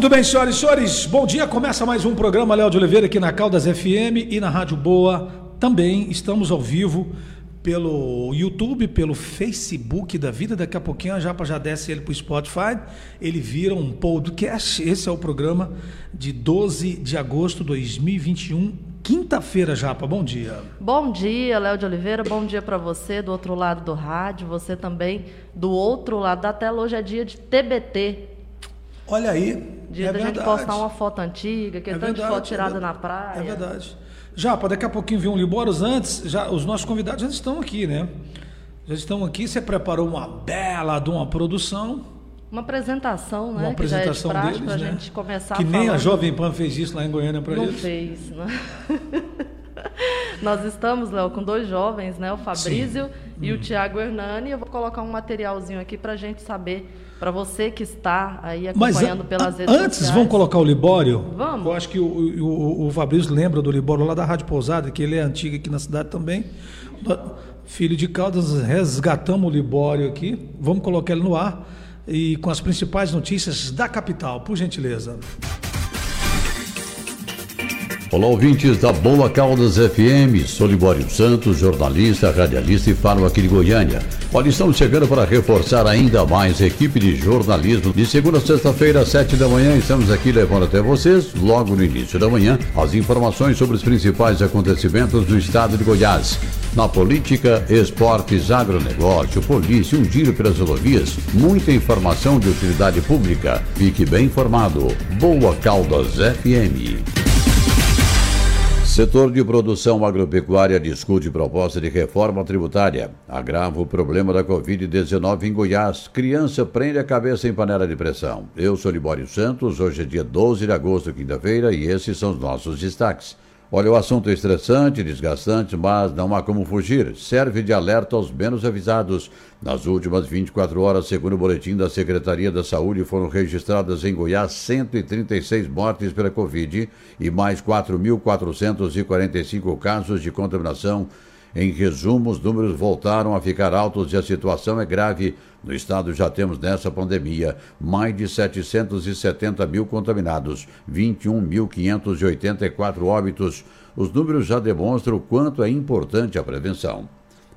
Muito bem, senhoras e senhores, bom dia. Começa mais um programa Léo de Oliveira aqui na Caldas FM e na Rádio Boa. Também estamos ao vivo pelo YouTube, pelo Facebook da vida. Daqui a pouquinho a Japa já desce ele para o Spotify. Ele vira um podcast. Esse é o programa de 12 de agosto de 2021. Quinta-feira, Japa, bom dia. Bom dia, Léo de Oliveira, bom dia para você do outro lado do rádio, você também do outro lado da tela. Hoje é dia de TBT, Olha aí. Dia é da verdade. gente postar uma foto antiga, que é, É verdade, foto tirada é na praia. É verdade. Japa, daqui a pouquinho vem um Liboros. Antes, já, os nossos convidados já estão aqui, né? Já estão aqui. Você preparou uma bela de uma produção. Uma apresentação, né? Uma que já é de apresentação deles, pra né? gente começar que nem a Jovem Pan fez isso lá em Goiânia para Não eles. fez, né? Nós estamos, Léo, com dois jovens, né? O Fabrício e o Hum. Tiago Hernani. Eu vou colocar um materialzinho aqui pra gente saber, pra você que está aí Mas acompanhando a- pelas a- redes antes, sociais. vamos colocar o Libório? Vamos. Eu acho que o, o, o Fabrício lembra do Libório lá da Rádio Pousada, que ele é antigo aqui na cidade também. Filho de Caldas, resgatamos o Libório aqui. Vamos colocar ele no ar e com as principais notícias da capital, por gentileza. Olá, ouvintes da Boa Caldas FM. Sou Libório Santos, jornalista, radialista e falo aqui de Goiânia. Olha, estamos chegando para reforçar ainda mais a equipe de jornalismo. De segunda a sexta-feira, às sete da manhã, estamos aqui levando até vocês, logo no início da manhã, as informações sobre os principais acontecimentos do estado de Goiás. Na política, esportes, agronegócio, polícia, um giro pelas rodovias, muita informação de utilidade pública. Fique bem informado. Boa Caldas FM. Setor de produção agropecuária discute proposta de reforma tributária. Agrava o problema da Covid-19 em Goiás. Criança prende a cabeça em panela de pressão. Eu sou Libório Santos, hoje é dia 12 de agosto, quinta-feira, e esses são os nossos destaques. Olha, o assunto é estressante, desgastante, mas não há como fugir. Serve de alerta aos menos avisados. Nas últimas 24 horas, segundo o boletim da Secretaria da Saúde, foram registradas em Goiás 136 mortes pela Covid e mais 4.445 casos de contaminação. Em resumo, os números voltaram a ficar altos e a situação é grave. No estado já temos nessa pandemia mais de 770 mil contaminados, 21.584 óbitos. Os números já demonstram o quanto é importante a prevenção.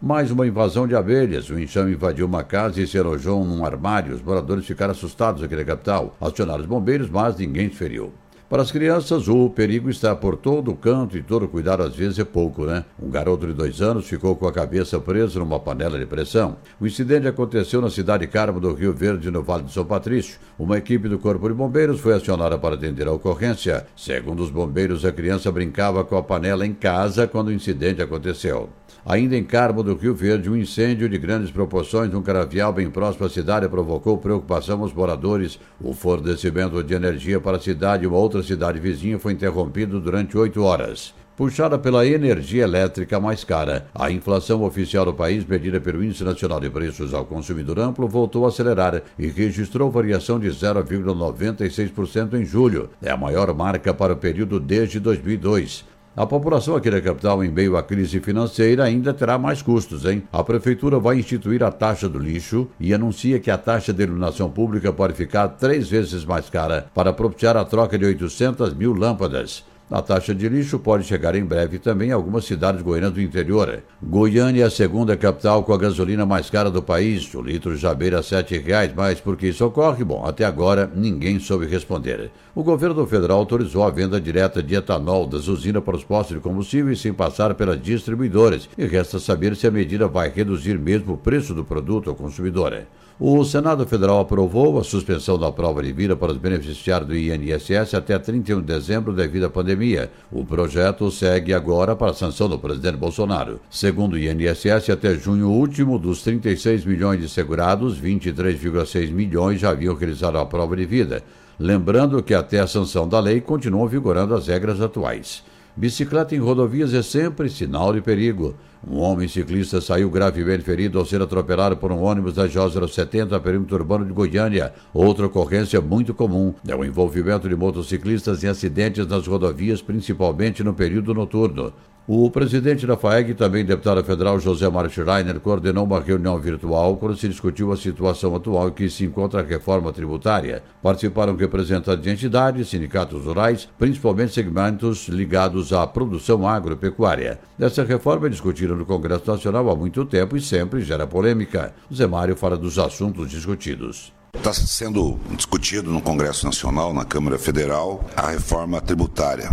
Mais uma invasão de abelhas. O enxame invadiu uma casa e se alojou num armário. Os moradores ficaram assustados aqui na capital. Acionaram os bombeiros, mas ninguém se feriu. Para as crianças, o perigo está por todo o canto e todo cuidado às vezes é pouco, né? Um garoto de dois anos ficou com a cabeça presa numa panela de pressão. O incidente aconteceu na cidade Carmo do Rio Verde, no Vale de São Patrício. Uma equipe do Corpo de Bombeiros foi acionada para atender a ocorrência. Segundo os bombeiros, a criança brincava com a panela em casa quando o incidente aconteceu. Ainda em Carmo do Rio Verde, um incêndio de grandes proporções num canavial bem próximo à cidade provocou preocupação aos moradores. O fornecimento de energia para a cidade e uma outra cidade vizinha foi interrompido durante oito horas. Puxada pela energia elétrica mais cara, a inflação oficial do país, medida pelo Índice Nacional de Preços ao Consumidor Amplo, voltou a acelerar e registrou variação de 0,96% em julho. É a maior marca para o período desde 2002. A população aqui da capital, em meio à crise financeira, ainda terá mais custos, hein? A prefeitura vai instituir a taxa do lixo e anuncia que a taxa de iluminação pública pode ficar três vezes mais cara para propiciar a troca de 800 mil lâmpadas. A taxa de lixo pode chegar em breve também a algumas cidades goianas do interior. Goiânia é a segunda capital com a gasolina mais cara do país. O litro já beira R$ 7,00, mas por que isso ocorre? Bom, até agora ninguém soube responder. O governo federal autorizou a venda direta de etanol das usinas para os postos de combustíveis sem passar pelas distribuidoras. E resta saber se a medida vai reduzir mesmo o preço do produto ao consumidor. O Senado Federal aprovou a suspensão da prova de vida para os beneficiários do INSS até 31 de dezembro devido à pandemia. O projeto segue agora para a sanção do presidente Bolsonaro. Segundo o INSS, até junho último, dos 36 milhões de segurados, 23,6 milhões já haviam realizado a prova de vida. Lembrando que até a sanção da lei continuam vigorando as regras atuais. Bicicleta em rodovias é sempre sinal de perigo. Um homem ciclista saiu gravemente ferido ao ser atropelado por um ônibus da J070 perímetro urbano de Goiânia. Outra ocorrência muito comum é o envolvimento de motociclistas em acidentes nas rodovias, principalmente no período noturno. O presidente da FAEG também deputado federal José Mário Schreiner coordenou uma reunião virtual quando se discutiu a situação atual em que se encontra a reforma tributária. Participaram representantes de entidades, sindicatos rurais, principalmente segmentos ligados à produção agropecuária. Essa reforma é discutida no Congresso Nacional há muito tempo e sempre gera polêmica. Zé Mário fala dos assuntos discutidos. Está sendo discutido no Congresso Nacional, na Câmara Federal, a reforma tributária,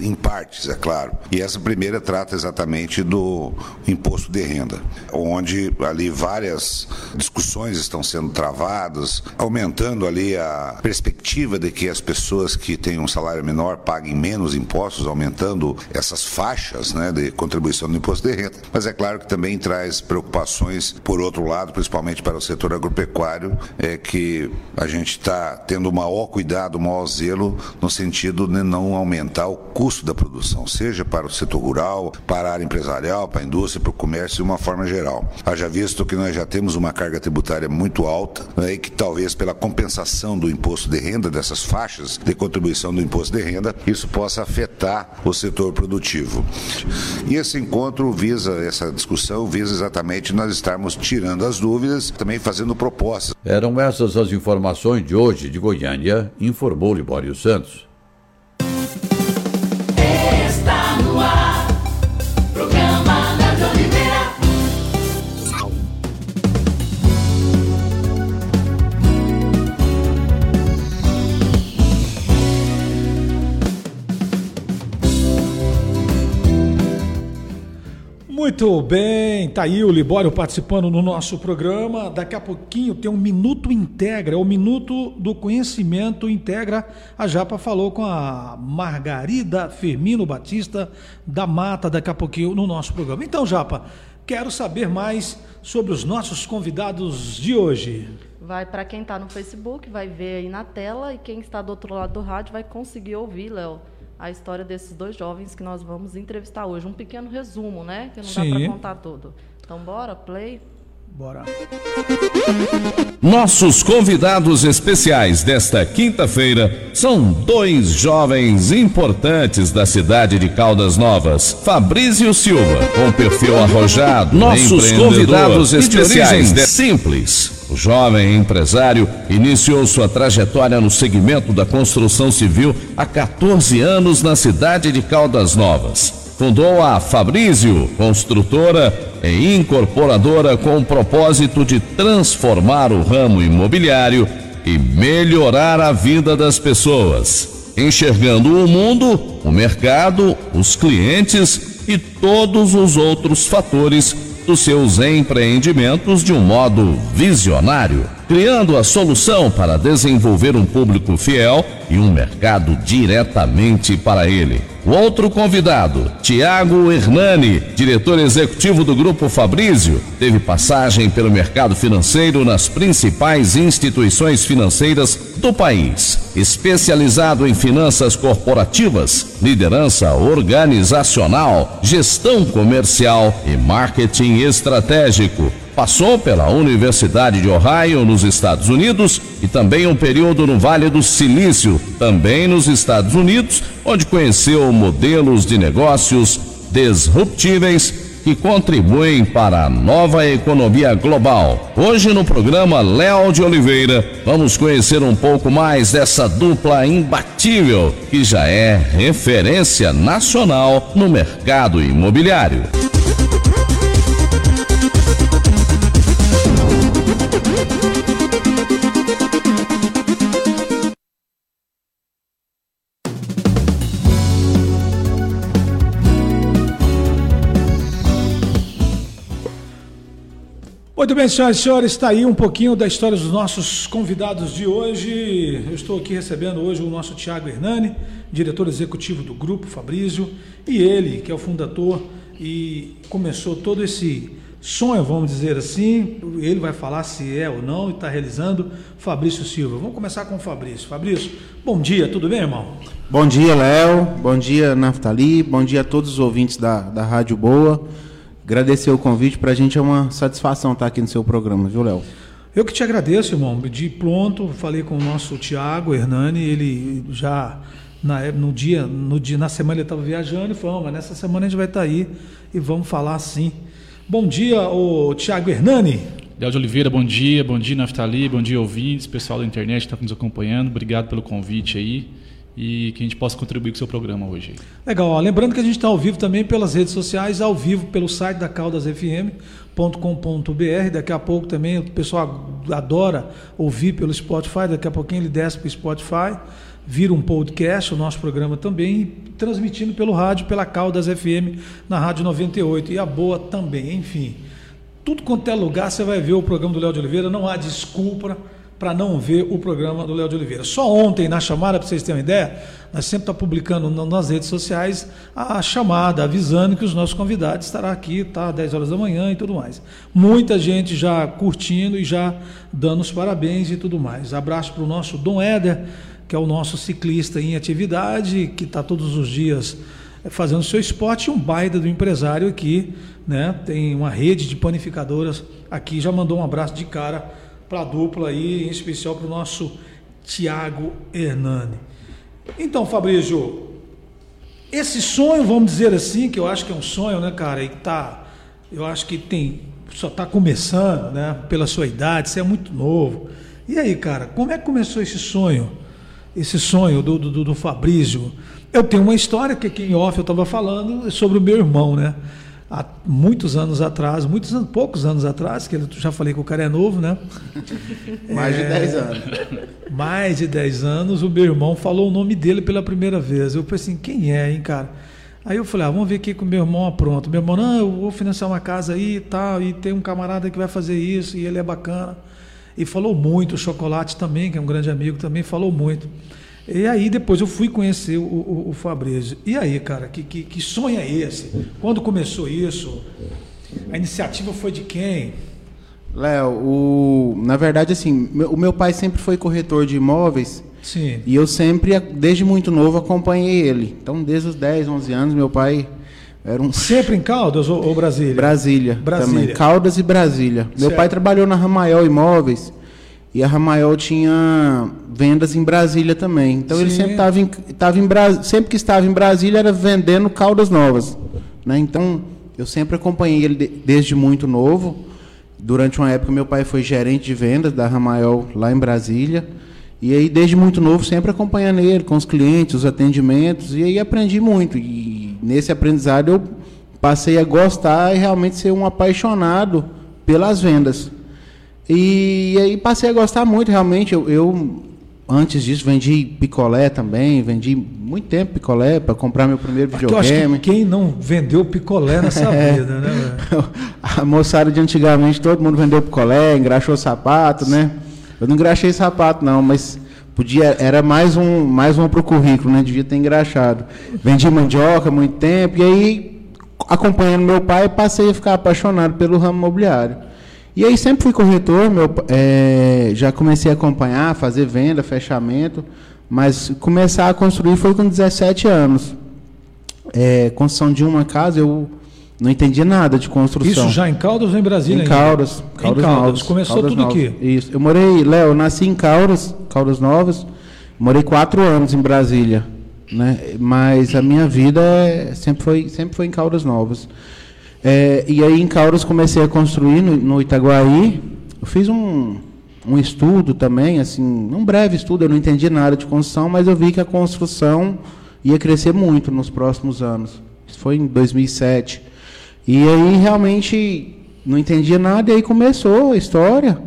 em partes, é claro. E essa primeira trata exatamente do imposto de renda, onde ali várias discussões estão sendo travadas, aumentando ali a perspectiva de que as pessoas que têm um salário menor paguem menos impostos, aumentando essas faixas né, de contribuição do imposto de renda. Mas é claro que também traz preocupações, por outro lado, principalmente para o setor agropecuário, é, que a gente está tendo maior cuidado, maior zelo no sentido de não aumentar o custo da produção, seja para o setor rural, para a área empresarial, para a indústria, para o comércio de uma forma geral. Haja visto que nós já temos uma carga tributária muito alta né, e que talvez pela compensação do imposto de renda, dessas faixas de contribuição do imposto de renda, isso possa afetar o setor produtivo. E esse encontro visa, essa discussão visa exatamente nós estarmos tirando as dúvidas, também fazendo propostas. Eram essas as informações de hoje de Goiânia, informou Libório Santos. Muito bem, tá aí o Libório participando no nosso programa. Daqui a pouquinho tem um Minuto Integra, é o Minuto do Conhecimento Integra. A Japa falou com a Margarida Firmino Batista da Mata daqui a pouquinho no nosso programa. Então, Japa, quero saber mais sobre os nossos convidados de hoje. Vai para quem está no Facebook, vai ver aí na tela e quem está do outro lado do rádio vai conseguir ouvir, Léo, a história desses dois jovens que nós vamos entrevistar hoje. Um pequeno resumo, né? Que não dá Sim. para contar tudo. Então, bora, play. Bora. Nossos convidados especiais desta quinta-feira são dois jovens importantes da cidade de Caldas Novas. Fabrício Silva, com perfil arrojado, nossos convidados e de especiais de simples. O jovem empresário iniciou sua trajetória no segmento da construção civil há 14 anos na cidade de Caldas Novas. Fundou a Fabrício, construtora e incorporadora com o propósito de transformar o ramo imobiliário e melhorar a vida das pessoas, enxergando o mundo, o mercado, os clientes e todos os outros fatores dos seus empreendimentos de um modo visionário, criando a solução para desenvolver um público fiel e um mercado diretamente para ele. O outro convidado, Tiago Hernani, diretor executivo do Grupo Fabrício, teve passagem pelo mercado financeiro nas principais instituições financeiras do país, especializado em finanças corporativas, liderança organizacional, gestão comercial e marketing estratégico. Passou pela Universidade de Ohio, nos Estados Unidos, e também um período no Vale do Silício, também nos Estados Unidos, onde conheceu modelos de negócios disruptíveis que contribuem para a nova economia global. Hoje no programa Léo de Oliveira, vamos conhecer um pouco mais dessa dupla imbatível que já é referência nacional no mercado imobiliário. Muito bem, senhoras e senhores, está aí um pouquinho da história dos nossos convidados de hoje. Eu estou aqui recebendo hoje o nosso Tiago Hernani, diretor executivo do Grupo Fabrício, e ele, que é o fundador e começou todo esse sonho, vamos dizer assim. Ele vai falar se é ou não e está realizando, Fabrício Silva. Vamos começar com o Fabrício. Fabrício, bom dia, tudo bem, irmão? Bom dia, Léo. Bom dia, Naftali. Bom dia a todos os ouvintes da, da Rádio Boa. Agradecer o convite. Para a gente é uma satisfação estar aqui no seu programa, viu, Léo? Eu que te agradeço, irmão. De pronto, falei com o nosso Tiago Hernani, ele já Na, é- no dia, no dia, na semana ele estava viajando e falou, mas nessa semana a gente vai estar aí e vamos falar sim. Bom dia, o Tiago Hernani. Léo de Oliveira, bom dia, bom dia Naftali, bom dia ouvintes, pessoal da internet que está nos acompanhando, obrigado pelo convite aí e que a gente possa contribuir com o seu programa hoje. Legal, lembrando que a gente está ao vivo também pelas redes sociais, ao vivo pelo site da caldasfm.com.br. Daqui a pouco também o pessoal adora ouvir pelo Spotify, daqui a pouquinho ele desce para o Spotify, vira um podcast, o nosso programa também, transmitindo pelo rádio, pela Caldas FM, na Rádio 98 e a Boa também, enfim. Tudo quanto é lugar você vai ver o programa do Léo de Oliveira, não há desculpa para não ver o programa do Léo de Oliveira. Só ontem, na chamada, para vocês terem uma ideia, nós sempre estamos publicando na- nas redes sociais a chamada, avisando que os nossos convidados estarão aqui, tá, às 10 horas da manhã e tudo mais. Muita gente já curtindo e já dando os parabéns e tudo mais. Abraço para o nosso Dom Éder, que é o nosso ciclista em atividade, que está todos os dias eh, fazendo seu esporte, um baita do empresário aqui, né? Tem uma rede de panificadoras aqui, já mandou um abraço de cara para a dupla aí, em especial para o nosso Tiago Hernani. Então, Fabrício, esse sonho, vamos dizer assim, que eu acho que é um sonho, né, cara, e tá, eu acho que tem, só está começando, né, pela sua idade, você é muito novo. E aí, cara, como é que começou esse sonho? Esse sonho do, do, do Fabrício? Eu tenho uma história que aqui em off eu estava falando sobre o meu irmão, né? Há muitos anos atrás, muitos poucos anos atrás, que eu já falei que o cara é novo, né? Mais de 10 anos. mais de 10 anos, o meu irmão falou o nome dele pela primeira vez. Eu falei assim, quem é, hein, cara? Aí eu falei, ah, vamos ver aqui com o meu irmão apronto. Meu irmão, não, eu vou financiar uma casa aí e tal, e tem um camarada que vai fazer isso, e ele é bacana. E falou muito, o Chocolate também, que é um grande amigo, também falou muito. E aí depois eu fui conhecer o, o, o Fabrício. E aí, cara, que, que, que sonho é esse? Quando começou isso? A iniciativa foi de quem? Léo, o... na verdade, assim, meu- o meu pai sempre foi corretor de imóveis Sim. e eu sempre, desde muito novo, acompanhei ele. Então, desde os 10, 11 anos, meu pai era um Sempre em Caldas ou, Brasília? Brasília, Brasília. também. Caldas e Brasília. Meu Certo. pai trabalhou na Ramaiol Imóveis e a Ramaiol tinha vendas em Brasília também. Então ele Sim. sempre estava em, tava em Bra- sempre que estava em Brasília era vendendo Caldas novas, né? Então eu sempre acompanhei ele de- desde muito novo. Durante uma época meu pai foi gerente de vendas da Ramaiol lá em Brasília. E aí desde muito novo sempre acompanhando ele com os clientes, os atendimentos e aí aprendi muito. E nesse aprendizado eu passei a gostar e realmente ser um apaixonado pelas vendas. E aí passei a gostar muito, realmente. Eu, eu, antes disso, vendi picolé também, vendi muito tempo picolé para comprar meu primeiro acho que videogame. quem não vendeu picolé nessa É. vida, né? A moçada de antigamente, todo mundo vendeu picolé, engraxou sapato, né? Eu não engraxei sapato, não, mas podia, era mais um, mais um pro currículo, né? Devia ter engraxado. Vendi mandioca muito tempo, e aí, acompanhando meu pai, passei a ficar apaixonado pelo ramo imobiliário. E aí sempre fui corretor, meu, eh, já comecei a acompanhar, fazer venda, fechamento, mas começar a construir foi com 17 anos. É, construção de uma casa, eu não entendia nada de construção. Isso já em Caldas ou em Brasília? Em ainda? Caldas. Em Caldas, Caldas. Novas. Começou Caldas tudo aqui. Isso. Eu morei, Léo, eu nasci em Caldas, Caldas Novas. Morei quatro anos em Brasília, né? Mas a minha vida é- sempre foi, sempre foi em Caldas Novas. É, e aí em Caldas comecei a construir no, no Itaguaí. Eu fiz um, um estudo também, assim, um breve estudo. Eu não entendi nada de construção, mas eu vi que a construção ia crescer muito nos próximos anos. Isso foi em 2007. E aí realmente não entendia nada e aí começou a história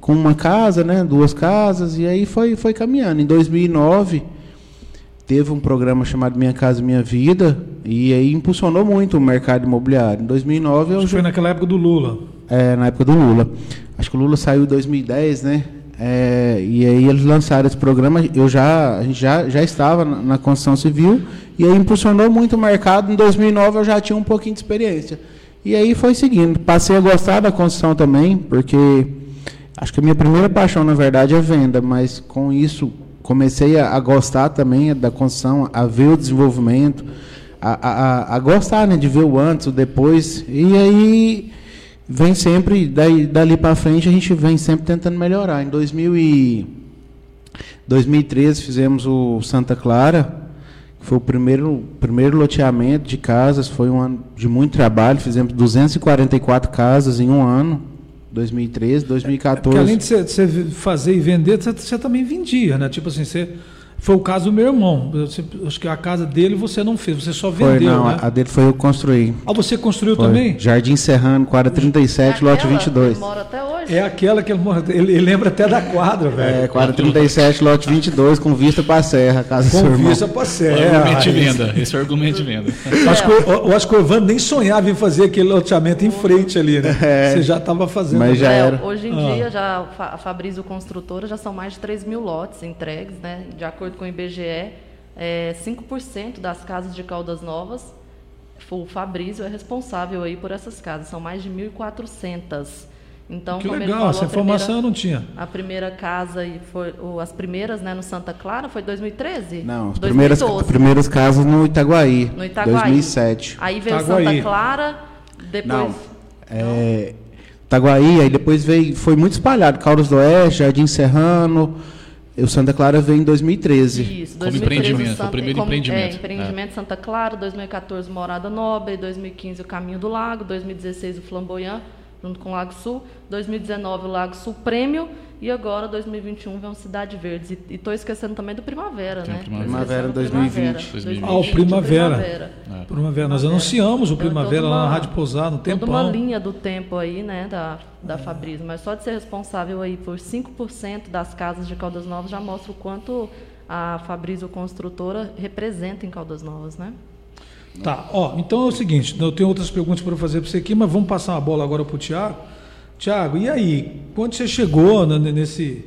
com uma casa, né, duas casas e aí foi foi caminhando. Em 2009 teve um programa chamado Minha Casa Minha Vida e aí impulsionou muito o mercado imobiliário. Em 2009 eu Acho que foi naquela época do Lula. é, na época do Lula. Acho que o Lula saiu em 2010, né? É, e aí eles lançaram esse programa. Eu já, a gente já, já estava na, na construção civil e aí impulsionou muito o mercado. Em 2009 eu já tinha um pouquinho de experiência. E aí foi seguindo. Passei a gostar da construção também, porque acho que a minha primeira paixão, na verdade, é venda, mas com isso comecei a, a gostar também da construção, a ver o desenvolvimento, a, a, a- gostar né, de ver o antes, o depois. E aí vem sempre, daí, dali para frente, a gente vem sempre tentando melhorar. Em 2000 e 2013 fizemos o Santa Clara, Foi o primeiro, primeiro loteamento de casas, foi um ano de muito trabalho, fizemos 244 casas em um ano, 2013, 2014. Porque além de você, fazer e vender, você também vendia, né? Tipo assim, você. Foi o caso do meu irmão. Você- acho que a casa dele você não fez, você só Foi, vendeu, não, né? a dele foi eu que construí. Ah, você construiu Foi. também? Jardim Serrano, quadra 37, lote Aquela 22. que mora até hoje. É aquela que ele, mora- ele, ele lembra até da quadra, velho. É, quadra 37, lote 22, com vista para a serra, casa do seu Com vista pra É, serra. argumento de venda. Esse é o argumento de venda. Eu acho, que, o- eu acho que o Evandro nem sonhava em fazer aquele loteamento em frente ali, né? É. Você já estava fazendo. Mas já É, era. Hoje em Ah. dia, já a a Fabrício Construtora já são mais de 3 mil lotes entregues, né? De acordo com o IBGE, é, 5% das casas de Caldas Novas, o Fabrício é responsável aí por essas casas, são mais de 1.400. Então, que legal, falou, essa a primeira- informação eu não tinha. A primeira casa e foi as primeiras, né, no Santa Clara foi 2013? Não, as primeiras, 2012. primeiras casas no Itaguaí, No Itaguaí. 2007. Aí veio Itaguaí. Santa Clara, depois Não, é, Itaguaí, aí depois veio, foi muito espalhado, Caldas do Oeste, Jardim Serrano, o Santa Clara veio em 2013. Isso, Como 2013 empreendimento, Santa- o primeiro como- empreendimento. É, empreendimento Santa Clara, 2014 Morada Nobre, 2015 o Caminho do Lago, 2016 o Flamboyant, junto com o Lago Sul, 2019 o Lago Sul Prêmio e agora 2021 vem o Cidade Verde. E estou esquecendo também do Primavera, Tem né? Primavera. do 2020. Primavera. Ah, o Primavera. Primavera. Primavera. Nós anunciamos o Primavera toda lá na uma- Rádio Pousada, um Toda tempão. uma linha do tempo aí, né, da, da Fabrício. Mas só de ser responsável aí por 5% das casas de Caldas Novas já mostra o quanto a Fabrício Construtora representa em Caldas Novas, né? Tá, ó, então é o seguinte, eu tenho outras perguntas para fazer para você aqui, mas vamos passar uma bola agora para o Tiago. Tiago, e aí, quando você chegou nesse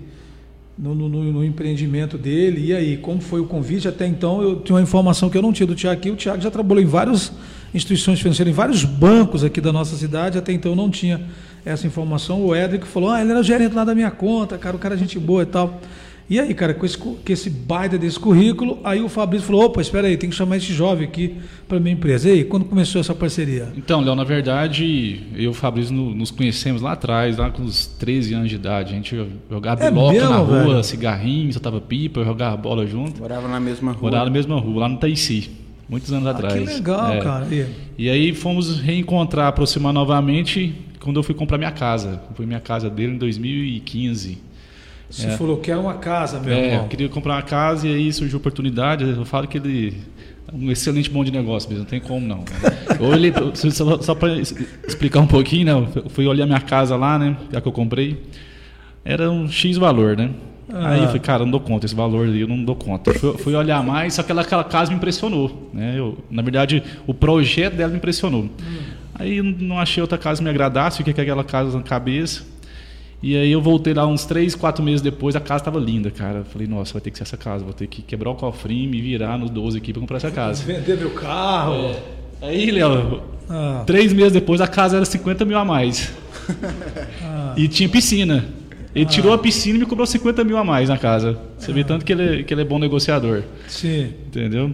no- no- no empreendimento dele, e aí, como foi o convite? Até então eu tinha uma informação que eu não tinha do Tiago aqui, o Tiago já trabalhou em várias instituições financeiras, em vários bancos aqui da nossa cidade, até então eu não tinha essa informação. O Edric falou, ah, ele era gerente lá da minha conta, cara, o cara é gente boa e tal. E aí, cara, com esse, com esse baita desse currículo, aí o Fabrício falou, opa, espera aí, tem que chamar esse jovem aqui para minha empresa. E aí, quando começou essa parceria? Então, Léo, na verdade, eu e o Fabrício no- nos conhecemos lá atrás, lá com uns 13 anos de idade. A gente jogava É biloca mesmo, na rua, velho? cigarrinho, soltava pipa, jogava bola junto. Morava na mesma rua. Morava na mesma rua, lá no Taici, muitos anos Ah, atrás. que legal, É. cara. E- E aí fomos reencontrar, aproximar novamente quando eu fui comprar minha casa. Foi minha casa dele em 2015. Você falou que era uma casa, meu É, irmão. queria comprar uma casa e aí surgiu a oportunidade. Eu falo que ele é um excelente bom de negócio mesmo, não tem como não. Ou ele, só só para explicar um pouquinho, né? Eu fui olhar minha casa lá, né? A que eu comprei. Era um X valor, né? Aí eu falei, cara, eu não dou conta, esse valor aí eu não dou conta. Fui, fui olhar mais, só que aquela, aquela casa me impressionou. Né? Eu, na verdade, o projeto dela me impressionou. Aí eu não achei outra casa que me agradasse, fiquei com aquela casa na cabeça. E aí eu voltei lá uns três, quatro meses depois, a casa estava linda, cara. Eu falei, nossa, vai ter que ser essa casa, vou ter que quebrar o cofrinho, me virar nos 12 aqui para comprar essa casa. Vender meu carro. Aí, Léo, Ah. três meses depois a casa era 50 mil a mais. E tinha piscina. Ele tirou a piscina e me cobrou 50 mil a mais na casa. Você vê tanto que ele, é- que ele é bom negociador. Sim. Entendeu?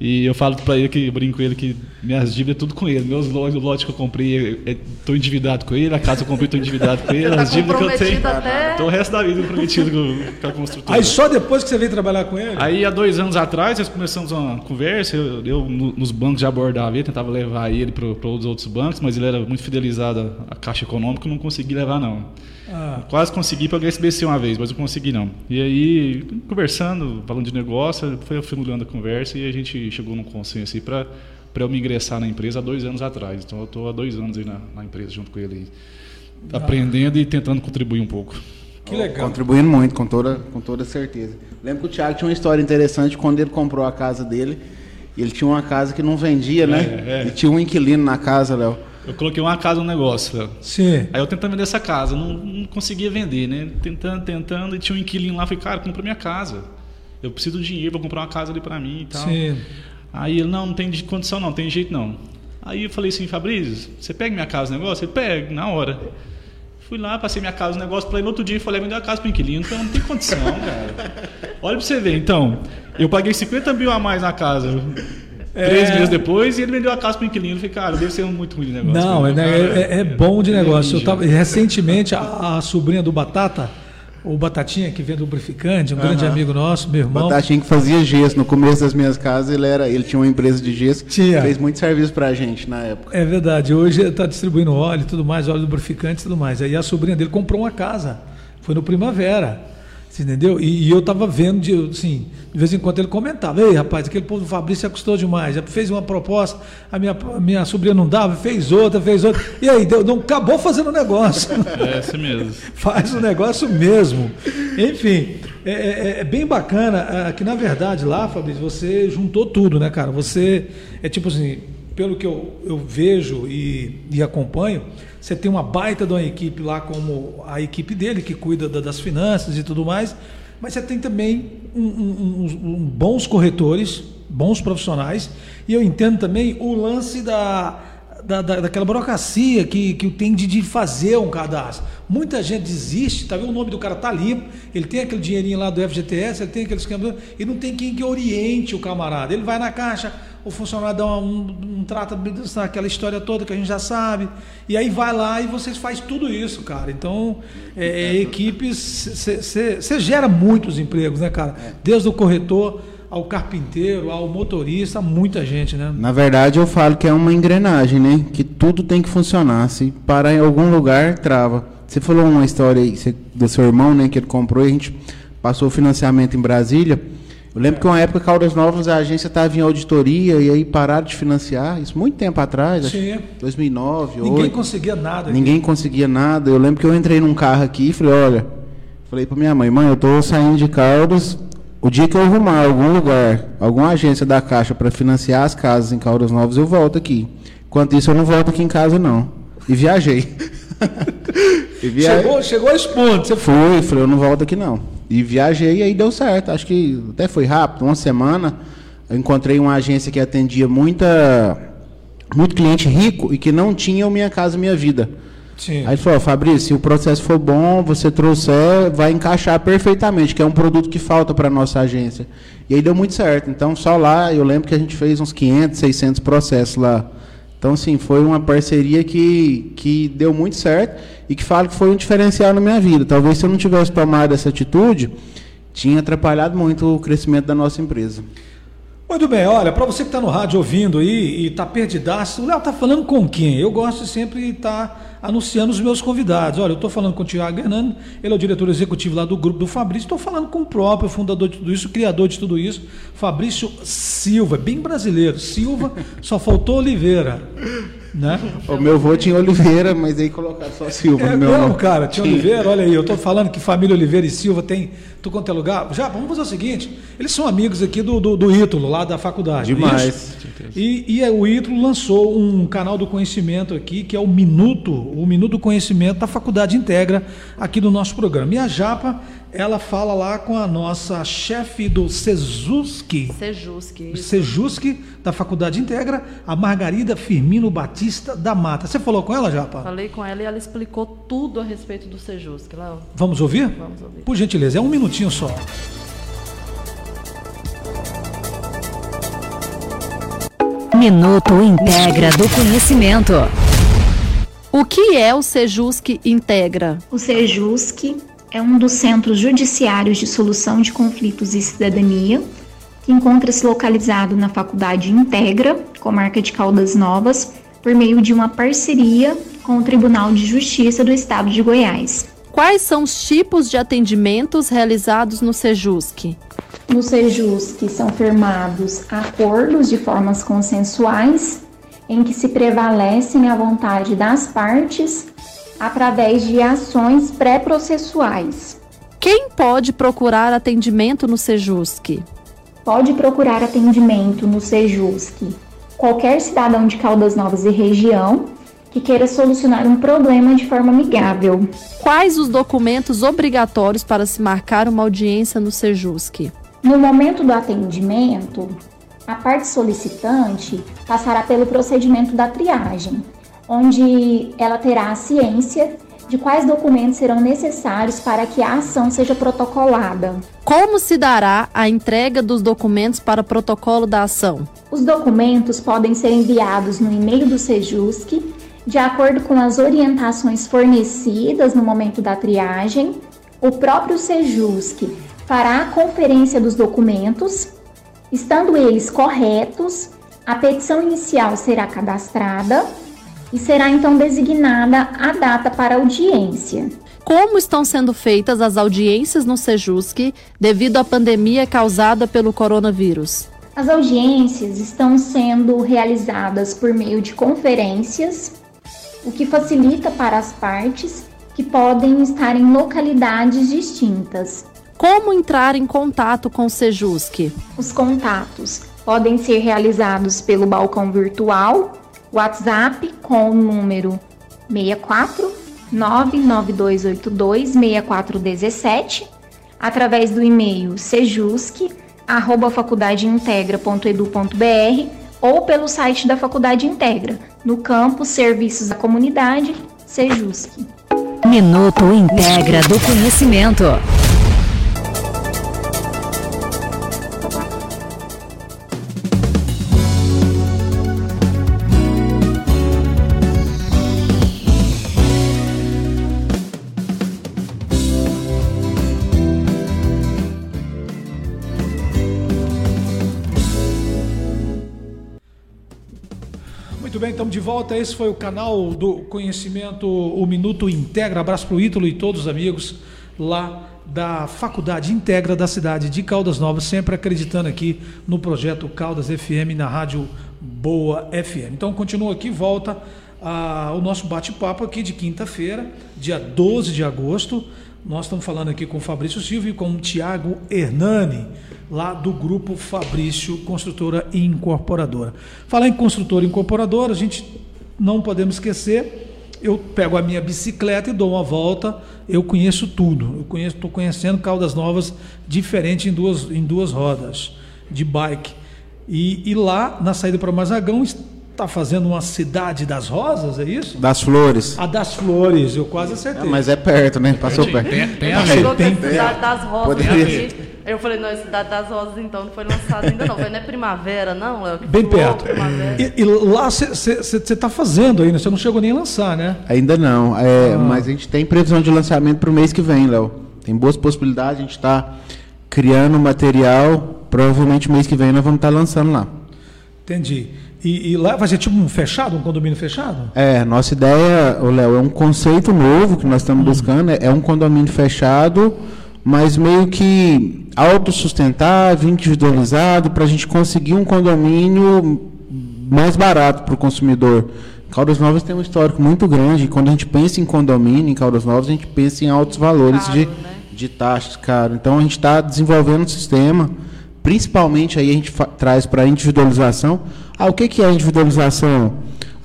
E eu falo pra ele que eu brinco com ele que minhas dívidas é tudo com ele. Meus lotes, o lote que eu comprei, estou endividado com ele, a casa que eu comprei, estou endividado com ele, Tá as dívidas que eu tenho. até- Tô o resto da vida comprometido com, com a construtora. Aí só depois que você veio trabalhar com ele? Aí há dois anos atrás nós começamos uma conversa, eu, eu no- nos bancos já abordava ele, tentava levar ele para os outros bancos, mas ele era muito fidelizado à Caixa Econômica, eu não consegui levar não. Ah, Quase consegui para o SBC uma vez, mas não consegui não. E aí, conversando, falando de negócio, foi afunilando a conversa e a gente chegou num consenso aí para para eu me ingressar na empresa há dois anos atrás. Então eu estou há dois anos aí na, na empresa junto com ele, aí, aprendendo e tentando contribuir um pouco. que legal. Contribuindo muito, com toda, com toda certeza. Lembro que o Thiago tinha uma história interessante quando ele comprou a casa dele. Ele tinha uma casa que não vendia, né? É, é. E tinha um inquilino na casa, Léo. Eu coloquei uma casa no negócio. Sim. Aí eu tentando vender essa casa, não, não conseguia vender, né? Tentando, tentando, e tinha um inquilino lá, falei, cara, compra minha casa. Eu preciso de dinheiro para comprar uma casa ali para mim e tal. Sim. Aí ele, não, não tem condição não, tem jeito não. Aí eu falei assim, Fabrício, você pega minha casa no negócio? Ele, pega, na hora. Fui lá, passei minha casa no negócio para ele, no outro dia ele falei, vendeu a casa pro inquilino, então não tem condição, cara. Olha pra você ver, então, eu paguei 50 mil a mais na casa, três meses depois, e ele vendeu a casa pro inquilino. Eu falei, cara, deve ser muito ruim de negócio. Não, é, Cara, né, é, é bom de ele é negócio. Eu tava, recentemente, a, a sobrinha do Batata o Batatinha, que vende lubrificante, um grande amigo nosso, meu irmão. Batatinha que fazia gesso. No começo das minhas casas, ele, era, ele tinha uma empresa de gesso. Tinha. Fez muito serviço pra gente na época. É verdade, hoje está distribuindo óleo e tudo mais, óleo lubrificante e tudo mais. Aí a sobrinha dele comprou uma casa, foi no Primavera, você entendeu? E, e eu estava vendo, de, assim, de vez em quando ele comentava, ei rapaz, aquele povo do Fabrício é custou demais, já fez uma proposta, a minha, a minha sobrinha não dava, fez outra, fez outra, e aí, deu, não, acabou fazendo o negócio. É assim mesmo. Faz o negócio mesmo. Enfim, é, é- é bem bacana ah, que, na verdade, lá, Fabrício, você juntou tudo, né, cara? Você é tipo assim, pelo que eu, eu vejo e, e acompanho, você tem uma baita de uma equipe lá, como a equipe dele, que cuida da- das finanças e tudo mais, mas você tem também um- um- um bons corretores, bons profissionais, e eu entendo também o lance da da, da- daquela burocracia que, que tem de, de fazer um cadastro. Muita gente desiste, tá vendo? O nome do cara tá limpo, ele tem aquele dinheirinho lá do FGTS, ele tem aquele esquema, e não tem quem que oriente o camarada. Ele vai na caixa, o funcionário dá uma- um, um trata aquela história toda que a gente já sabe, e aí vai lá e vocês faz tudo isso, cara. Então, é, é, equipes, você gera muitos empregos, né, cara? Desde o corretor ao carpinteiro, ao motorista, muita gente, né? Na verdade, eu falo que é uma engrenagem, né? Que tudo tem que funcionar. Se parar em algum lugar, trava. Você falou uma história aí do seu irmão, né? Que ele comprou e a gente passou o financiamento em Brasília. Eu lembro que uma época, Caldas Novas, a agência estava em auditoria e aí pararam de financiar. Isso muito tempo atrás, acho Sim. que 2009, Ninguém 2008. conseguia nada. Ninguém conseguia nada. Eu lembro que eu entrei num carro aqui e falei, olha, falei pra minha mãe, mãe, eu tô saindo de Caldas. O dia que eu arrumar algum lugar, alguma agência da Caixa para financiar as casas em Caldas Novas, eu volto aqui. Enquanto isso, eu não volto aqui em casa, não. E viajei. e viajei. Chegou, chegou a esse ponto. Você Fui, falei, eu não volto aqui não. E viajei e aí deu certo. Acho que até foi rápido, uma semana. Eu encontrei uma agência que atendia muita, muito cliente rico e que não tinha o Minha Casa Minha Vida. Sim. Aí ele falou, Fabrício, se o processo for bom, você trouxer, vai encaixar perfeitamente, que é um produto que falta para nossa agência. E aí deu muito certo. Então, só lá, eu lembro que a gente fez uns 500, 600 processos lá. Então, assim, foi uma parceria que, que deu muito certo e que falo que foi um diferencial na minha vida. Talvez se eu não tivesse tomado essa atitude, tinha atrapalhado muito o crescimento da nossa empresa. Muito bem, olha, para você que está no rádio ouvindo aí e está perdidaço, o Léo está falando com quem? Eu gosto de sempre estar anunciando os meus convidados. Olha, eu estou falando com o Tiago Hernando, ele é o diretor executivo lá do grupo do Fabrício, estou falando com o próprio fundador de tudo isso, criador de tudo isso, Fabrício Silva, bem brasileiro, Silva, só faltou Oliveira, né? O meu avô tinha Oliveira, mas aí colocaram só Silva É no meu nome. cara, tinha Oliveira, olha aí, eu estou falando que família Oliveira e Silva tem tu quanto é lugar. Já, vamos fazer o seguinte, eles são amigos aqui do, do, do Ítalo, lá da faculdade. não é Demais. E, e é, o Ítalo lançou um canal do conhecimento aqui, que é o Minuto, o Minuto do Conhecimento da Faculdade Integra, aqui do nosso programa. E a Japa, ela fala lá com a nossa chefe do Sezuski, Sejusque. isso. Sejuski, da Faculdade Integra, a Margarida Firmino Batista da Mata. Você falou com ela, Japa? Falei com ela e ela explicou tudo a respeito do Sejusque. Léo, Vamos ouvir? vamos ouvir. Por gentileza, é um minutinho só. Minuto Integra do Conhecimento. O que é o Sejusque Integra? O SEJUSC é um dos centros judiciários de solução de conflitos e cidadania, que encontra-se localizado na Faculdade Integra, comarca de Caldas Novas, por meio de uma parceria com o Tribunal de Justiça do Estado de Goiás. Quais são os tipos de atendimentos realizados no Sejusque? No SEJUSC são firmados acordos de formas consensuais, em que se prevalecem a vontade das partes através de ações pré-processuais. Quem pode procurar atendimento no Sejusque? Pode procurar atendimento no SEJUSC qualquer cidadão de Caldas Novas e região que queira solucionar um problema de forma amigável. Quais os documentos obrigatórios para se marcar uma audiência no Sejusque? No momento do atendimento, a parte solicitante passará pelo procedimento da triagem, onde ela terá a ciência de quais documentos serão necessários para que a ação seja protocolada. Como se dará a entrega dos documentos para o protocolo da ação? Os documentos podem ser enviados no e-mail do Sejusc, de acordo com as orientações fornecidas no momento da triagem, o próprio Sejusc fará a conferência dos documentos, estando eles corretos, a petição inicial será cadastrada e será então designada a data para audiência. Como estão sendo feitas as audiências no Sejusc devido à pandemia causada pelo coronavírus? As audiências estão sendo realizadas por meio de conferências, o que facilita para as partes que podem estar em localidades distintas. Como entrar em contato com o Sejusc? Os contatos podem ser realizados pelo balcão virtual, WhatsApp com o número 64 99282 6417, através do e-mail sejusc arroba faculdadeintegra.edu.br ou pelo site da Faculdade Integra, no campo Serviços da Comunidade, Sejusc. Minuto Integra do Conhecimento. Volta. Esse foi o canal do Conhecimento, o Minuto Integra. Abraço para o Ítalo e todos os amigos lá da Faculdade Integra da cidade de Caldas Novas, sempre acreditando aqui no projeto Caldas FM na Rádio Boa FM. Então, continua aqui, volta ah, o nosso bate-papo aqui de quinta-feira, dia 12 de agosto. Nós estamos falando aqui com o Fabrício Silva e com o Tiago Hernani, lá do grupo Fabrício Construtora e Incorporadora. Falar em construtora e incorporadora, a gente não podemos esquecer. Eu pego a minha bicicleta e dou uma volta. Eu conheço tudo. Eu conheço, estou conhecendo Caldas Novas diferente em duas, em duas rodas de bike. E, e lá na saída para Mazagão está fazendo uma cidade das rosas, é isso? Das flores. A das flores, eu quase acertei. Ah, mas é perto, né? Passou Tem- perto. tem- tem tem é Cidade das Rosas Poderia aqui. Eu falei, não, Cidade das Rosas então não foi lançado ainda não. Foi, não é primavera, não, Léo? Bem perto. primavera. E, e lá você está fazendo ainda, você não chegou nem a lançar, né? Ainda não, é, Ah. mas a gente tem previsão de lançamento para o mês que vem, Léo. Tem boas possibilidades, a gente está criando material, provavelmente mês que vem nós vamos estar lançando lá. Entendi. E, e lá vai ser tipo um fechado, um condomínio fechado? É, nossa ideia, Léo, é um conceito novo que nós estamos buscando, é, é um condomínio fechado, mas meio que autossustentável, individualizado, para a gente conseguir um condomínio mais barato para o consumidor. Caldas Novas tem um histórico muito grande, quando a gente pensa em condomínio em Caldas Novas, a gente pensa em altos valores Caro, de, né? de taxas, cara. Então a gente está desenvolvendo um sistema, principalmente aí a gente traz para individualização. Ah, o que, que é individualização?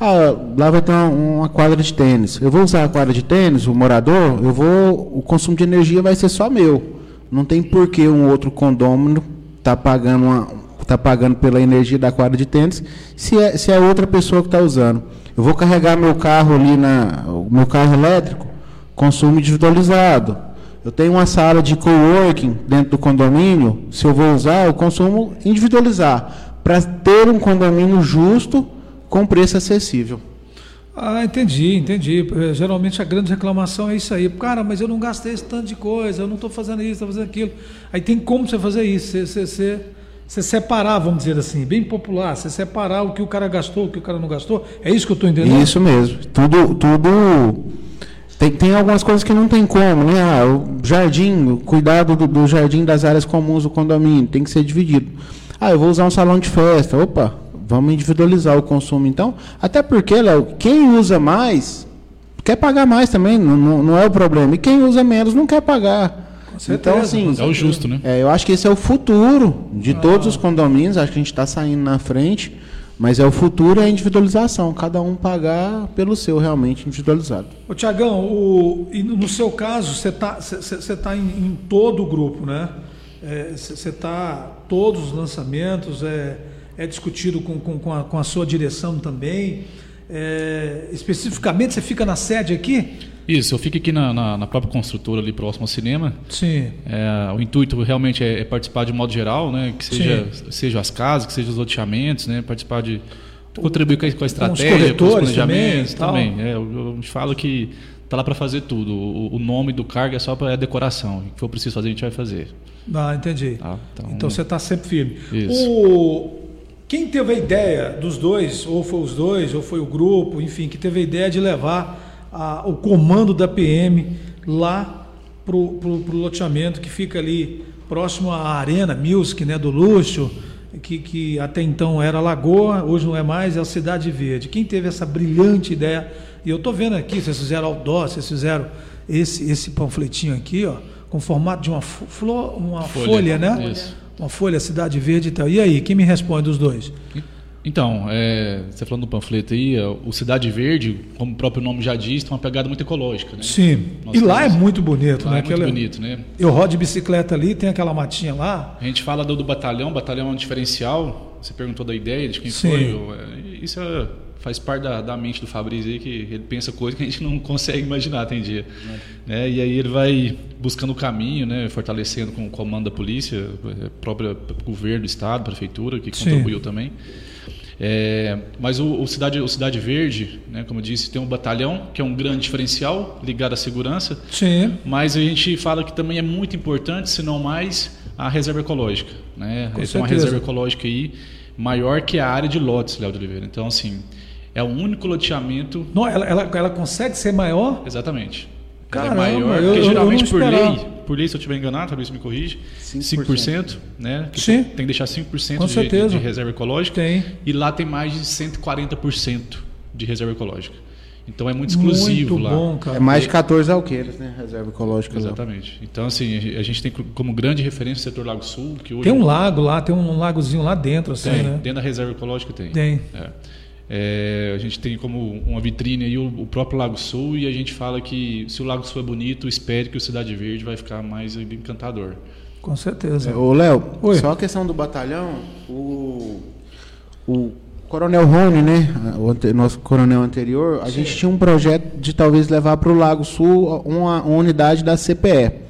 Ah, lá vai ter uma, quadra de tênis. Eu vou usar a quadra de tênis, o morador, eu vou, o consumo de energia vai ser só meu. Não tem por que um outro condômino tá pagando uma, tá pagando pela energia da quadra de tênis, se é, se é outra pessoa que está usando. Eu vou carregar meu carro ali na, meu carro elétrico, consumo individualizado. Eu tenho uma sala de coworking dentro do condomínio, se eu vou usar, eu consumo individualizar, para ter um condomínio justo com preço acessível. Ah, entendi, entendi. Eh, Geralmente a grande reclamação é isso aí. Cara, mas eu não gastei esse tanto de coisa, eu não estou fazendo isso, estou fazendo aquilo. Aí tem como você fazer isso, você, você, você, você separar, vamos dizer assim, bem popular, você separar o que o cara gastou, o que o cara não gastou. É isso que eu estou entendendo? Isso mesmo. Tudo, tudo. Tem, tem algumas coisas que não tem como, né? Ah, o jardim, o cuidado do, do jardim das áreas comuns do condomínio tem que ser dividido. Ah, eu vou usar um salão de festa. Opa, vamos individualizar o consumo então. Até porque, Léo, quem usa mais quer pagar mais também, não, não, não é o problema. E quem usa menos não quer pagar. certeza, então, assim, É o justo, né? é, eu acho que esse é o futuro de todos os condomínios. Acho que a gente está saindo na frente, mas é o futuro é a individualização. Cada um pagar pelo seu realmente individualizado. Ô, Tiagão, o, e no seu caso, você está você tá em, em todo o grupo, né? Você está. Todos os lançamentos é, é discutido com, com, com, a, com a sua direção também. É, especificamente, você fica na sede aqui? Isso, eu fico aqui na, na, na própria construtora ali próximo ao cinema. Sim. É, o intuito realmente é, é participar de modo geral, né? Que seja, seja as casas, que seja os loteamentos, né? Participar de contribuir com a, com a estratégia, com os corretores planejamentos também também. É, eu, eu te falo que tá lá para fazer tudo. O, o nome do cargo é só para decoração. O que for preciso fazer, a gente vai fazer. Ah, entendi. Tá? Então, Então você está sempre firme. Isso. O... Quem teve a ideia dos dois, ou foi os dois, ou foi o grupo, enfim, que teve a ideia de levar a- o comando da PM lá pro, pro loteamento que fica ali próximo à Arena Music, né, do Luxo, que, que até então era Lagoa, hoje não é mais, é a Cidade Verde. Quem teve essa brilhante ideia? E eu estou vendo aqui, vocês fizeram outdoor, vocês fizeram esse, esse panfletinho aqui, ó, com formato de uma flor, uma folha, Folha, né? isso. Uma folha Cidade Verde e tal. E aí, quem me responde dos dois? Então, é, você falando do panfleto aí, é, o Cidade Verde, como o próprio nome já diz, tem uma pegada muito ecológica, né? Sim. Nós e lá é muito bonito, Lá né? é muito Aquela- bonito, né? Eu rodo de bicicleta ali, tem aquela matinha lá. A gente fala do, do batalhão, batalhão é um diferencial. Você perguntou da ideia de quem Sim. foi. é, Isso é- faz parte da, da mente do Fabrício aí, que ele pensa coisas que a gente não consegue imaginar, tem dia. Né? E aí ele vai buscando o caminho, né? fortalecendo com o comando da polícia, é, próprio governo do estado, prefeitura, que Sim. contribuiu também. É, mas o, o Cidade, o Cidade Verde, né, como eu disse, tem um batalhão, que é um grande diferencial ligado à segurança. Sim. Mas a gente fala que também é muito importante, se não mais, a reserva ecológica. Né? Com Tem uma reserva ecológica aí maior que a área de lotes, Léo de Oliveira. Então, assim, é o único loteamento. Não, ela, ela, ela consegue ser maior? Exatamente. Caramba, ela é maior, eu- porque geralmente não por lei, por lei, se eu estiver enganado, talvez me corrige, 5%, 5%, né? Que Sim. Tem que deixar 5% Com de, certeza. de reserva ecológica. Tem. E lá tem mais de 140% de reserva ecológica. Então é muito exclusivo Muito lá. bom, cara. É mais de 14 alqueiros, né? Reserva ecológica. lá. Exatamente. Então, assim, a gente tem como grande referência o setor Lago Sul, que hoje Tem um lago lá, tem um lagozinho lá dentro, assim, tem, né? dentro da reserva ecológica tem. Tem. É. É, a gente tem como uma vitrine aí o, o próprio Lago Sul e a gente fala que se o Lago Sul é bonito, espere que o Cidade Verde vai ficar mais encantador. Com certeza. É, Ô, Léo, só a questão do batalhão, o, o Coronel Rony, né, o ante- nosso coronel anterior, a gente tinha um projeto de talvez levar para o Lago Sul uma, uma unidade da CPE.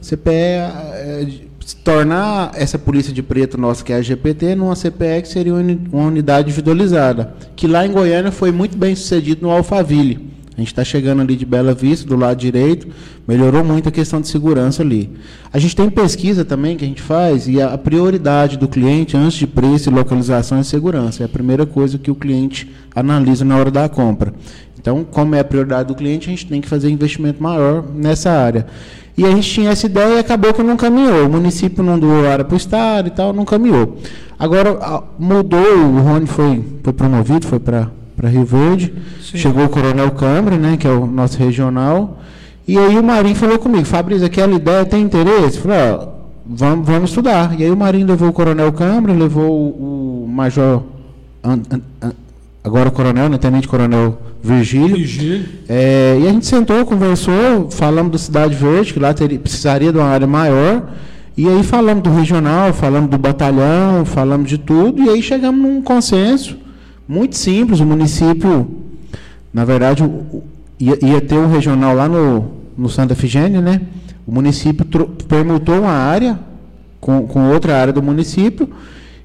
CPE, é, se tornar essa polícia de preto nossa, que é a GPT, numa que seria uma uni- uma unidade individualizada, que lá em Goiânia foi muito bem sucedido no Alphaville. A gente está chegando ali de Bela Vista, do lado direito, melhorou muito a questão de segurança ali. A gente tem pesquisa também que a gente faz, e a prioridade do cliente, antes de preço e localização, é segurança. É a primeira coisa que o cliente analisa na hora da compra. Então, como é a prioridade do cliente, a gente tem que fazer investimento maior nessa área. E a gente tinha essa ideia e acabou que não caminhou. O município não doou área para o Estado e tal, não caminhou. Agora, mudou, o Rony foi, foi promovido, foi para Rio Verde. Sim. Chegou o Coronel Câmara, né, que é o nosso regional. E aí o Marinho falou comigo, Fabrício, aquela ideia tem interesse? Eu falei, ó, vamos, vamos estudar. E aí o Marinho levou o Coronel Câmara, levou o, Major, An- An- An- agora o Coronel, né, Tenente Coronel Virgílio. Virgílio. É, e a gente sentou, conversou, falamos do Cidade Verde, que lá teria, precisaria de uma área maior. E aí falamos do regional, falamos do batalhão, falamos de tudo, e aí chegamos num consenso muito simples. O município, na verdade, ia, ia ter um regional lá no, no Santa Efigênia, né? O município permutou uma área com, com outra área do município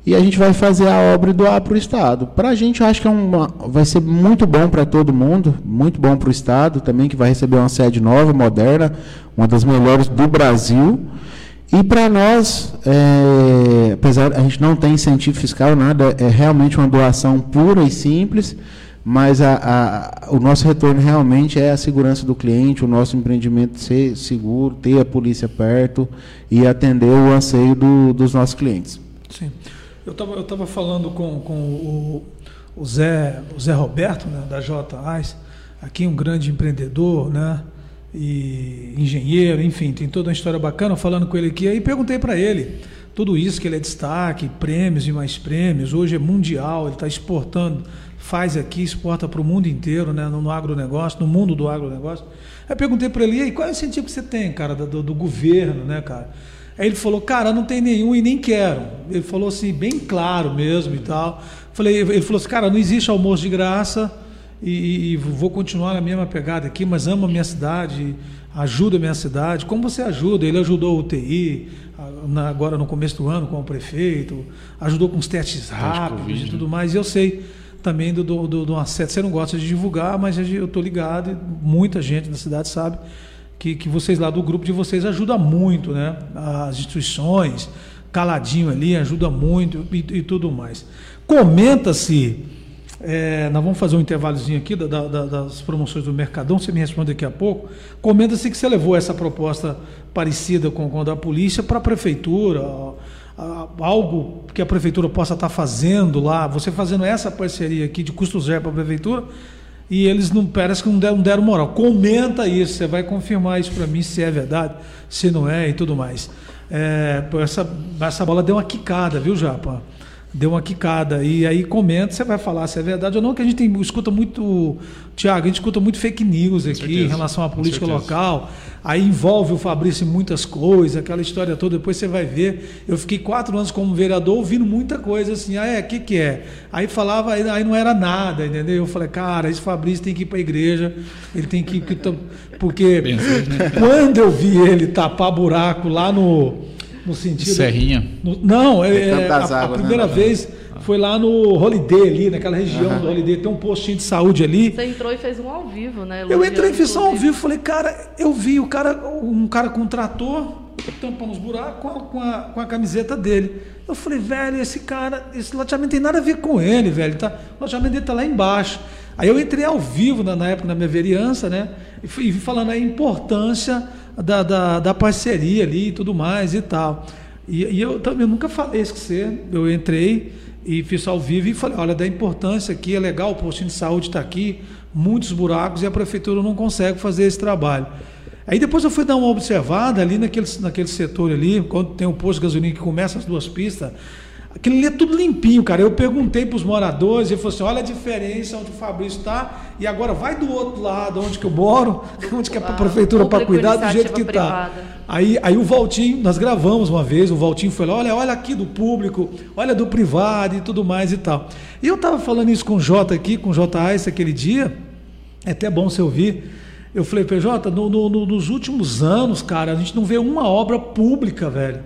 e a gente vai fazer a obra e doar para o Estado. Para a gente, eu acho que é uma, vai ser muito bom para todo mundo, muito bom para o Estado também, que vai receber uma sede nova, moderna, uma das melhores do Brasil. E para nós, é, apesar a gente não tem incentivo fiscal, nada, é realmente uma doação pura e simples, mas a- a- o nosso retorno realmente é a segurança do cliente, o nosso empreendimento ser seguro, ter a polícia perto e atender o anseio do- dos nossos clientes. Sim. Eu estava eu tava falando com, com o, o, Zé, o Zé Roberto, né, da J. Ais, aqui um grande empreendedor, né? E engenheiro, enfim, tem toda uma história bacana falando com ele aqui. Aí perguntei para ele tudo isso que ele é destaque, prêmios e mais prêmios. Hoje é mundial, ele está exportando, faz aqui, exporta para o mundo inteiro, né, no, no agronegócio, no mundo do agronegócio. Aí perguntei para ele, e aí, qual é o incentivo que você tem, cara, do- do governo, né, cara? Aí ele falou, cara, não tem nenhum e nem quero. Ele falou assim, bem claro mesmo e tal. Falei, ele falou assim, cara, não existe almoço de graça e, e vou continuar na mesma pegada aqui, mas amo a minha cidade, ajuda a minha cidade. Como você ajuda? Ele ajudou o UTI, agora no começo do ano com o prefeito, ajudou com os testes rápidos Covid, e né? tudo mais. E eu sei também do, do, do, do. Você não gosta de divulgar, mas eu estou ligado, e muita gente na cidade sabe que, que vocês lá do grupo de vocês ajuda muito, né? As instituições, caladinho ali, ajuda muito e, e tudo mais. Comenta-se. é, nós vamos fazer um intervalozinho aqui da- da- da- das promoções do Mercadão, você me responde daqui a pouco. Comenta-se que você levou essa proposta parecida com, com a da polícia para a prefeitura, algo que a prefeitura possa estar fazendo lá, você fazendo essa parceria aqui de custo zero para a prefeitura, e eles não parece que não deram, não deram moral. Comenta isso, você vai confirmar isso para mim se é verdade, se não é e tudo mais. É, essa, essa bola deu uma quicada, viu, Japa? Deu uma quicada. E aí comenta, você vai falar se é verdade ou não, que a gente tem, escuta muito. Tiago, a gente escuta muito fake news aqui certeza, em relação à política local. Aí envolve o Fabrício em muitas coisas, aquela história toda, depois você vai ver. Eu fiquei quatro anos como vereador ouvindo muita coisa assim, ah, é, o que, que é? Aí falava, aí, não era nada, entendeu? Eu falei, cara, esse Fabrício tem que ir para a igreja, ele tem que ir. que to- Porque quando eu vi ele tapar buraco lá no, no sentido. Serrinha. no- não, é, é, a, a Águas, né, primeira Natal? vez foi lá no Holiday ali, naquela região do Holiday, tem um postinho de saúde ali. Você entrou e fez um ao vivo, né? Eu entrei e fiz só ao vivo, falei, cara, eu vi o cara, um cara com um trator, tampando os buracos, com a, com a, com a camiseta dele. Eu falei, velho, esse cara, esse loteamento tem nada a ver com ele, velho. Tá, o loteamento dele tá lá embaixo. Aí eu entrei ao vivo na, na época, na minha vereança, né? E fui falando a importância da, da, da parceria ali e tudo mais e tal. E, e eu também nunca falei isso com você. Eu entrei e fiz ao vivo e falei, olha, da importância aqui, é legal, o postinho de saúde está aqui, muitos buracos e a prefeitura não consegue fazer esse trabalho. Aí depois eu fui dar uma observada ali naquele, naquele setor ali, quando tem o posto de gasolina que começa as duas pistas, aquilo ali é tudo limpinho, cara. Eu perguntei para os moradores e ele falou assim, olha a diferença onde o Fabrício está e agora vai do outro lado, onde que eu moro, onde que é a Ah, prefeitura para cuidar do jeito que está. Aí, aí o Valtinho, nós gravamos uma vez, o Valtinho foi lá, olha, olha aqui do público, olha do privado e tudo mais e tal. E eu estava falando isso com o Jota aqui, com o J. Ice aquele dia, é até bom você ouvir. Eu falei, PJ, no, no- no- nos últimos anos, cara, a gente não vê uma obra pública, velho.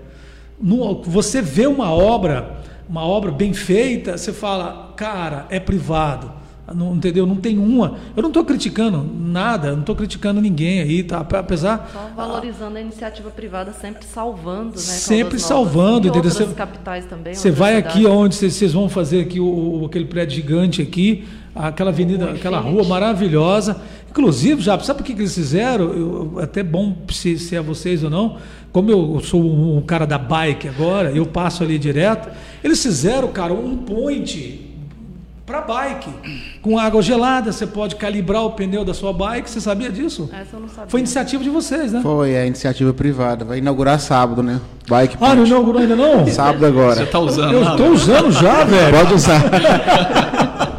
Você vê uma obra, uma obra bem feita, você fala, cara, é privado. Não, entendeu? Não tem uma. Eu não estou criticando nada, não estou criticando ninguém aí, tá? Apesar. Só valorizando a iniciativa privada, sempre salvando, né? Sempre salvando, Novas, entendeu? Você- capitais também. Você vai cidades. aqui onde vocês- vão fazer aqui o, o- aquele prédio gigante aqui, aquela avenida, O aquela rua maravilhosa. Inclusive, já sabe por que, que eles fizeram? Eu- eu- até bom se, se é vocês ou não. Como eu sou um cara da bike agora, eu passo ali direto. Eles fizeram, cara, um point para bike com água gelada. Você pode calibrar o pneu da sua bike. Você sabia disso? Essa eu não sabia. Foi iniciativa de vocês, né? Foi a iniciativa privada. Vai inaugurar sábado, né? Bike Ah, não inaugurou ainda não? Sábado agora. Você tá usando Eu né? usando já, velho. Pode usar.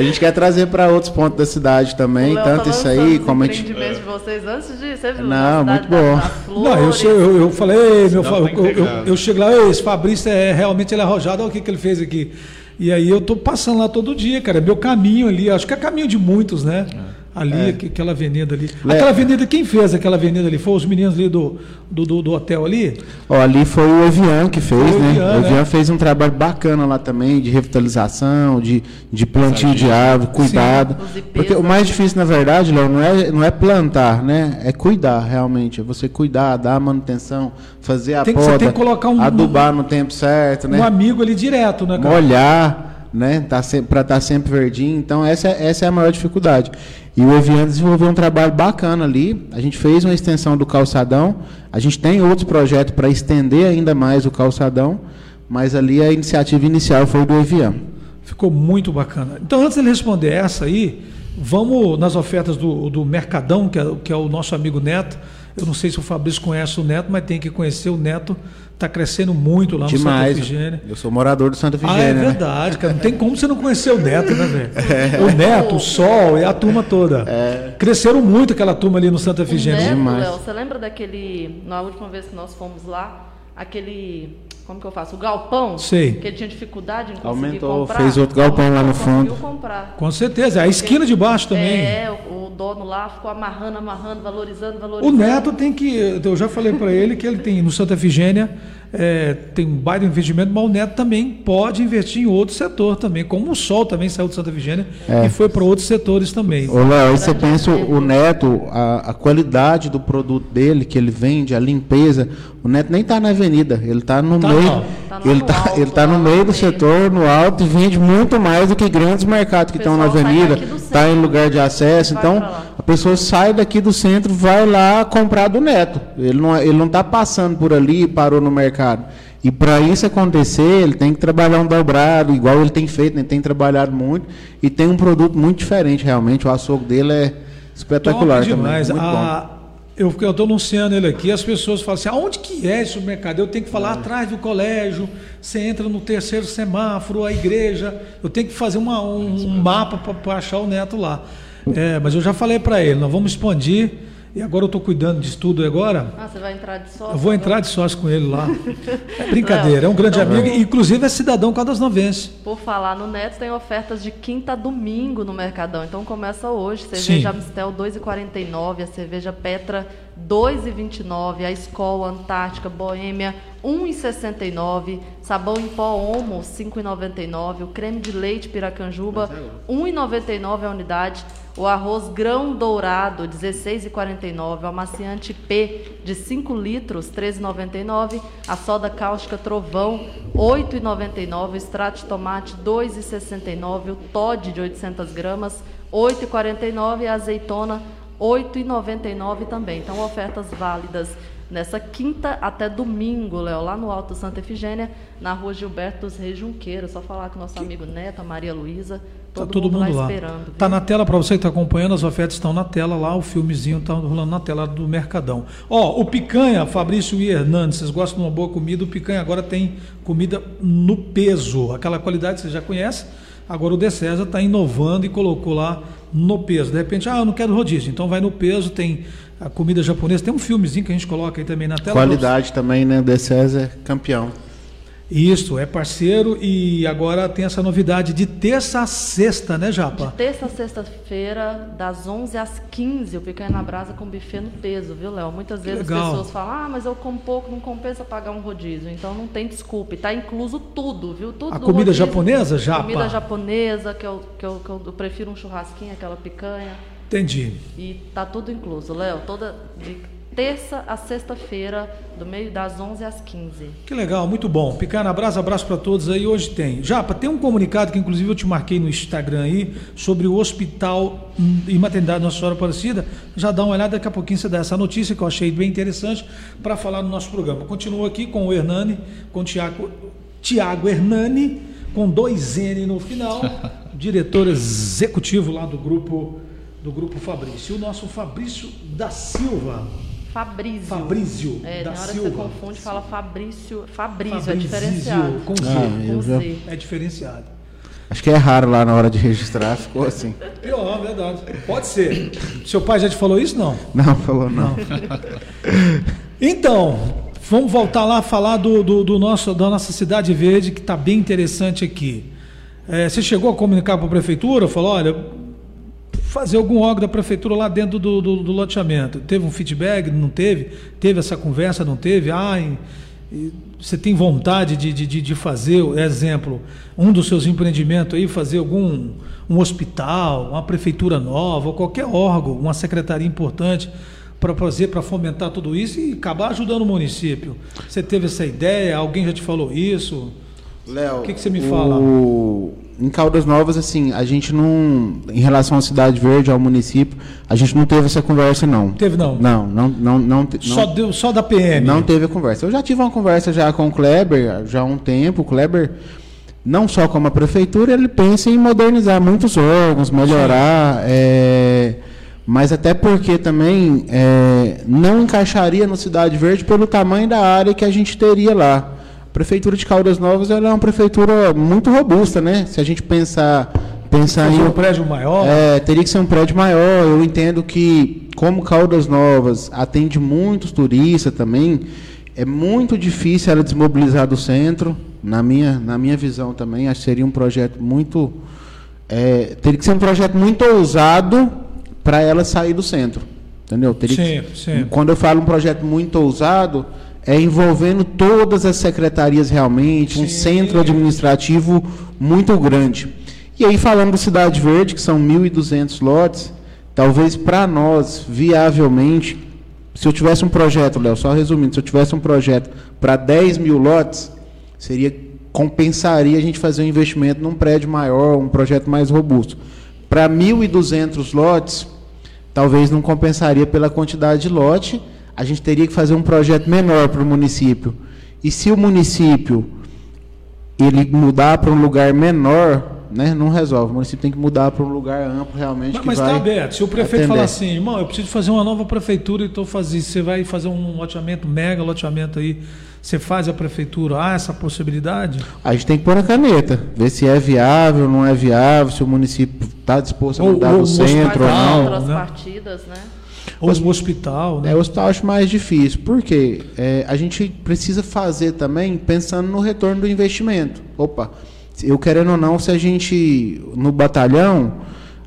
A gente quer trazer para outros pontos da cidade também, tanto tá isso aí como a gente. de vocês antes de você viu? Não, muito da- bom. das Não, eu, flores. sei, eu, eu falei, "Ei, meu, Não, eu, tá eu, eu, eu chego lá, "Ei, esse Fabrício é realmente ele é arrojado, olha o que, que ele fez aqui. E aí eu tô passando lá todo dia, cara. É meu caminho ali, acho que é caminho de muitos, né? Ali, aqu- aquela avenida ali. Le- Aquela avenida, quem fez aquela avenida ali? Foi os meninos ali do, do, do, do hotel ali? Ó, ali foi o Evian que fez, o né? Evian, o Evian né? fez um trabalho bacana lá também, de revitalização, de, de plantio de árvore, cuidado. IPs Porque o mais difícil, na verdade, Léo, não é, não é plantar, né? É cuidar, realmente. É você cuidar, dar manutenção, fazer a Tem que- você poda, tem que colocar um- adubar no tempo certo, né? Um amigo ali direto, né, cara? molhar, né? Tá para estar sempre verdinho. Então essa, é- essa é a maior dificuldade. E o Evian desenvolveu um trabalho bacana ali. A gente fez uma extensão do calçadão. A gente tem outros projetos para estender ainda mais o calçadão, mas ali a iniciativa inicial foi do Evian. Ficou muito bacana. Então, antes dele responder essa aí, vamos nas ofertas do, do Mercadão, que é, que é o nosso amigo Neto. Eu não sei se o Fabrício conhece o Neto, mas tem que conhecer o Neto. Está crescendo muito lá no Demais. Santa Efigênia. Eu sou morador do Santa Ah, é né? verdade, cara. Não tem como você não conhecer o Neto, né, velho? O Neto, o Sol e a turma toda. Cresceram muito aquela turma ali no Santa O Efigênia. Neto, demais. Léo, você lembra daquele. Na última vez que nós fomos lá, aquele. Como que eu faço? O galpão? Sei. Que ele tinha dificuldade em conseguir Aumentou, comprar. fez outro galpão lá no Conseguiu fundo. comprar. Com certeza. A esquina de baixo também. É, o, o dono lá ficou amarrando, amarrando, valorizando, O valorizando. Neto tem que. Eu já falei para ele que ele tem no Santa Efigênia é, tem um baita investimento, mas o Neto também pode investir em outro setor também, como o Sol também saiu de Santa Vigênia É. e foi para outros setores também. Ô, Léo, aí você pensa o Neto, a, a qualidade do produto dele, que ele vende, a limpeza. O Neto nem está na avenida, ele está no Tá meio. não. Tá ele no está alto, ele tá no no meio do setor, no alto, e vende muito mais do que grandes mercados que estão na avenida, está em lugar de acesso. vai Então. A pessoa sai daqui do centro, vai lá comprar do Neto. Ele não ele não está passando por ali e parou no mercado. E para isso acontecer, ele tem que trabalhar um dobrado, igual ele tem feito, né? ele tem trabalhado muito e tem um produto muito diferente realmente. O açougue dele é espetacular Top demais. também. Muito bom. A- eu eu estou anunciando ele aqui, as pessoas falam assim, aonde que é esse supermercado? Eu tenho que falar atrás do colégio, você entra no terceiro semáforo, a igreja, eu tenho que fazer uma- um, um mapa para achar o neto lá. É, mas eu já falei para ele, nós vamos expandir, e agora eu estou cuidando disso tudo agora. Ah, você vai entrar de sócio? Eu vou entrar de sócio com ele lá. É brincadeira, é um grande Então, amigo, inclusive é cidadão cadasnovense. Por falar no Neto, tem ofertas de quinta a domingo no Mercadão. Então começa hoje. Cerveja Sim. Amistel 2,49, a cerveja Petra 2,29, a Skol Antártica Boêmia 1,69, sabão em pó Omo 5,99, o creme de leite Piracanjuba 1,99 a unidade, o arroz grão dourado 16,49, o amaciante P de 5 litros 13,99, a soda cáustica Trovão 8,99, o extrato de tomate 2,69, o Todd de 800 gramas 8,49 e a azeitona 8,99 também. Então, ofertas válidas nessa quinta até domingo, Léo, lá no Alto Santa Efigênia, na rua Gilberto dos Reis Junqueiro. Só falar com nosso amigo Neto, a Maria Luísa. Tá Todo, todo mundo, mundo, lá. esperando. Tá na tela para você que está acompanhando, as ofertas estão na tela lá, o filmezinho está rolando na tela do Mercadão. Ó, o Picanha, Fabrício e Hernandes, vocês gostam de uma boa comida, o Picanha agora tem comida no peso, aquela qualidade que você já conhece. Agora o De César está inovando e colocou lá no peso. De repente, ah, eu não quero rodízio, então vai no peso, tem a comida japonesa, tem um filmezinho que a gente coloca aí também na tela. Qualidade também, né? De César, campeão. Isso, é parceiro e agora tem essa novidade de terça a sexta, né, Japa? De terça a sexta-feira, das 11 às 15, o Picanha na Brasa com buffet no peso, viu, Léo? Muitas vezes legal. as pessoas falam, ah, mas eu como pouco, não compensa pagar um rodízio. Então não tem desculpa. E tá incluso tudo, viu? Tudo A comida rodízio. japonesa, Japa? Comida japonesa, que eu, que, eu, que eu prefiro um churrasquinho, aquela picanha. Entendi. E tá tudo incluso, Léo. Toda de terça a sexta-feira, do meio das 11 às 15. Que legal, muito bom. Picar na brasa, abraço para todos aí. Hoje tem. Japa, tem um comunicado que inclusive eu te marquei no Instagram aí sobre o Hospital e Maternidade Nossa Senhora Aparecida. Já dá uma olhada, daqui a pouquinho você dá essa notícia que eu achei bem interessante para falar no nosso programa. Continua aqui com o Hernani, com o Tiago, Tiago Hernani, com dois N no final, diretor executivo lá do grupo do grupo Fabrício. E o nosso Fabrício da Silva. Fabrício. Fabrício É, da na hora Silva. que você confunde, fala Fabrício. Fabrício, é diferenciado. com Z. Ah, eu com Z. É diferenciado. Acho que é raro lá na hora de registrar, ficou assim. Pior, verdade. Pode ser. Seu pai já te falou isso? Não. Não, falou não. Então, vamos voltar lá a falar do, do, do nosso, da nossa cidade verde, que está bem interessante aqui. É, você chegou a comunicar para a prefeitura? Falou, olha, fazer algum órgão da prefeitura lá dentro do, do, do loteamento. Teve um feedback? Não teve? Teve essa conversa? Não teve? Ah, e- e você tem vontade de, de, de- fazer, exemplo, um dos seus empreendimentos aí, fazer algum um hospital, uma prefeitura nova, ou qualquer órgão, uma secretaria importante para fazer, para fomentar tudo isso e acabar ajudando o município. Você teve essa ideia? Alguém já te falou isso? Léo, O que que você me fala? Em Caldas Novas, assim, a gente não. Em relação à Cidade Verde, ao município, a gente não teve essa conversa, não. Teve não? Não, não, não, não, Só, deu, só da PM? não teve a conversa. Eu já tive uma conversa já com o Kleber, já há um tempo. O Kleber, não só como a prefeitura, ele pensa em modernizar muitos órgãos, melhorar. é, mas até porque também é, não encaixaria no Cidade Verde pelo tamanho da área que a gente teria lá. A prefeitura de Caldas Novas ela é uma prefeitura muito robusta, né? Se a gente pensar, pensar em um prédio maior? é, teria que ser um prédio maior. Eu entendo que, como Caldas Novas atende muitos turistas também, é muito difícil ela desmobilizar do centro. Na minha, na minha visão também, acho que seria um projeto muito. é, teria que ser um projeto muito ousado para ela sair do centro. Entendeu? Teria Sim, que- sim. Quando eu falo um projeto muito ousado, é envolvendo todas as secretarias realmente, um centro administrativo muito grande. E aí, falando do Cidade Verde, que são 1.200 lotes, talvez para nós, viavelmente, se eu tivesse um projeto, Léo, só resumindo, se eu tivesse um projeto para 10 mil lotes, seria compensaria a gente fazer um investimento num prédio maior, um projeto mais robusto. Para 1.200 lotes, talvez não compensaria pela quantidade de lote, a gente teria que fazer um projeto menor para o município. E se o município ele mudar para um lugar menor, né, não resolve. O município tem que mudar para um lugar amplo realmente Mas, está aberto. Se o prefeito atender. falar assim, irmão, eu preciso fazer uma nova prefeitura e estou fazendo, você vai fazer um loteamento, mega loteamento aí, você faz a prefeitura, há essa possibilidade? A gente tem que pôr na caneta, ver se é viável, não é viável, se o município está disposto a Ou- mudar ou do o centro ou não. outras né? partidas, né? Ou o hospital, né? É, o hospital eu acho mais difícil. Por quê? É, a gente precisa fazer também pensando no retorno do investimento. Opa, eu querendo ou não, se a gente, no batalhão,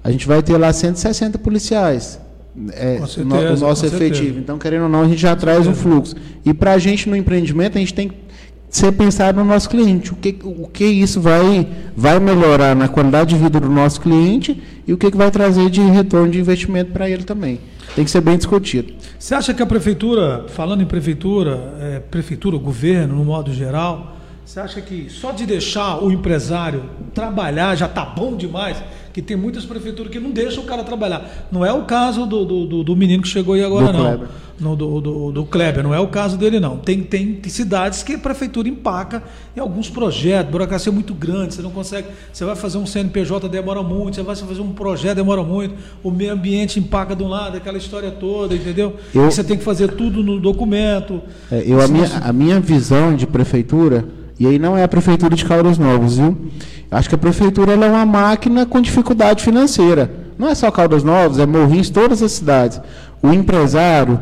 a gente vai ter lá 160 policiais. É, certeza, no- o nosso efetivo. certeza. Então, querendo ou não, a gente já traz um fluxo. E para a gente no empreendimento, a gente tem que ser pensado no nosso cliente. O que, o que isso vai, vai melhorar na qualidade de vida do nosso cliente e o que, que vai trazer de retorno de investimento para ele também. Tem que ser bem discutido. Você acha que a prefeitura, falando em prefeitura, é, prefeitura, governo, no modo geral, você acha que só de deixar o empresário trabalhar já está bom demais? Que tem muitas prefeituras que não deixam o cara trabalhar. Não é o caso do, do, do- menino que chegou aí agora, Do não. Kleber. No, do, do, do Kleber, não é o caso dele, não. Tem, tem cidades que a prefeitura empaca em alguns projetos, burocracia é muito grande, você não consegue. Você vai fazer um CNPJ, demora muito, você vai fazer um projeto, demora muito, o meio ambiente empaca de um lado, aquela história toda, entendeu? Eu- você tem que fazer tudo no documento. É, eu, a, minha, a minha visão de prefeitura, e aí não é a prefeitura de Caldas Novas, viu? Acho que a prefeitura é uma máquina com dificuldade financeira. Não é só Caldas Novas, é Morrinhos, todas as cidades. O empresário,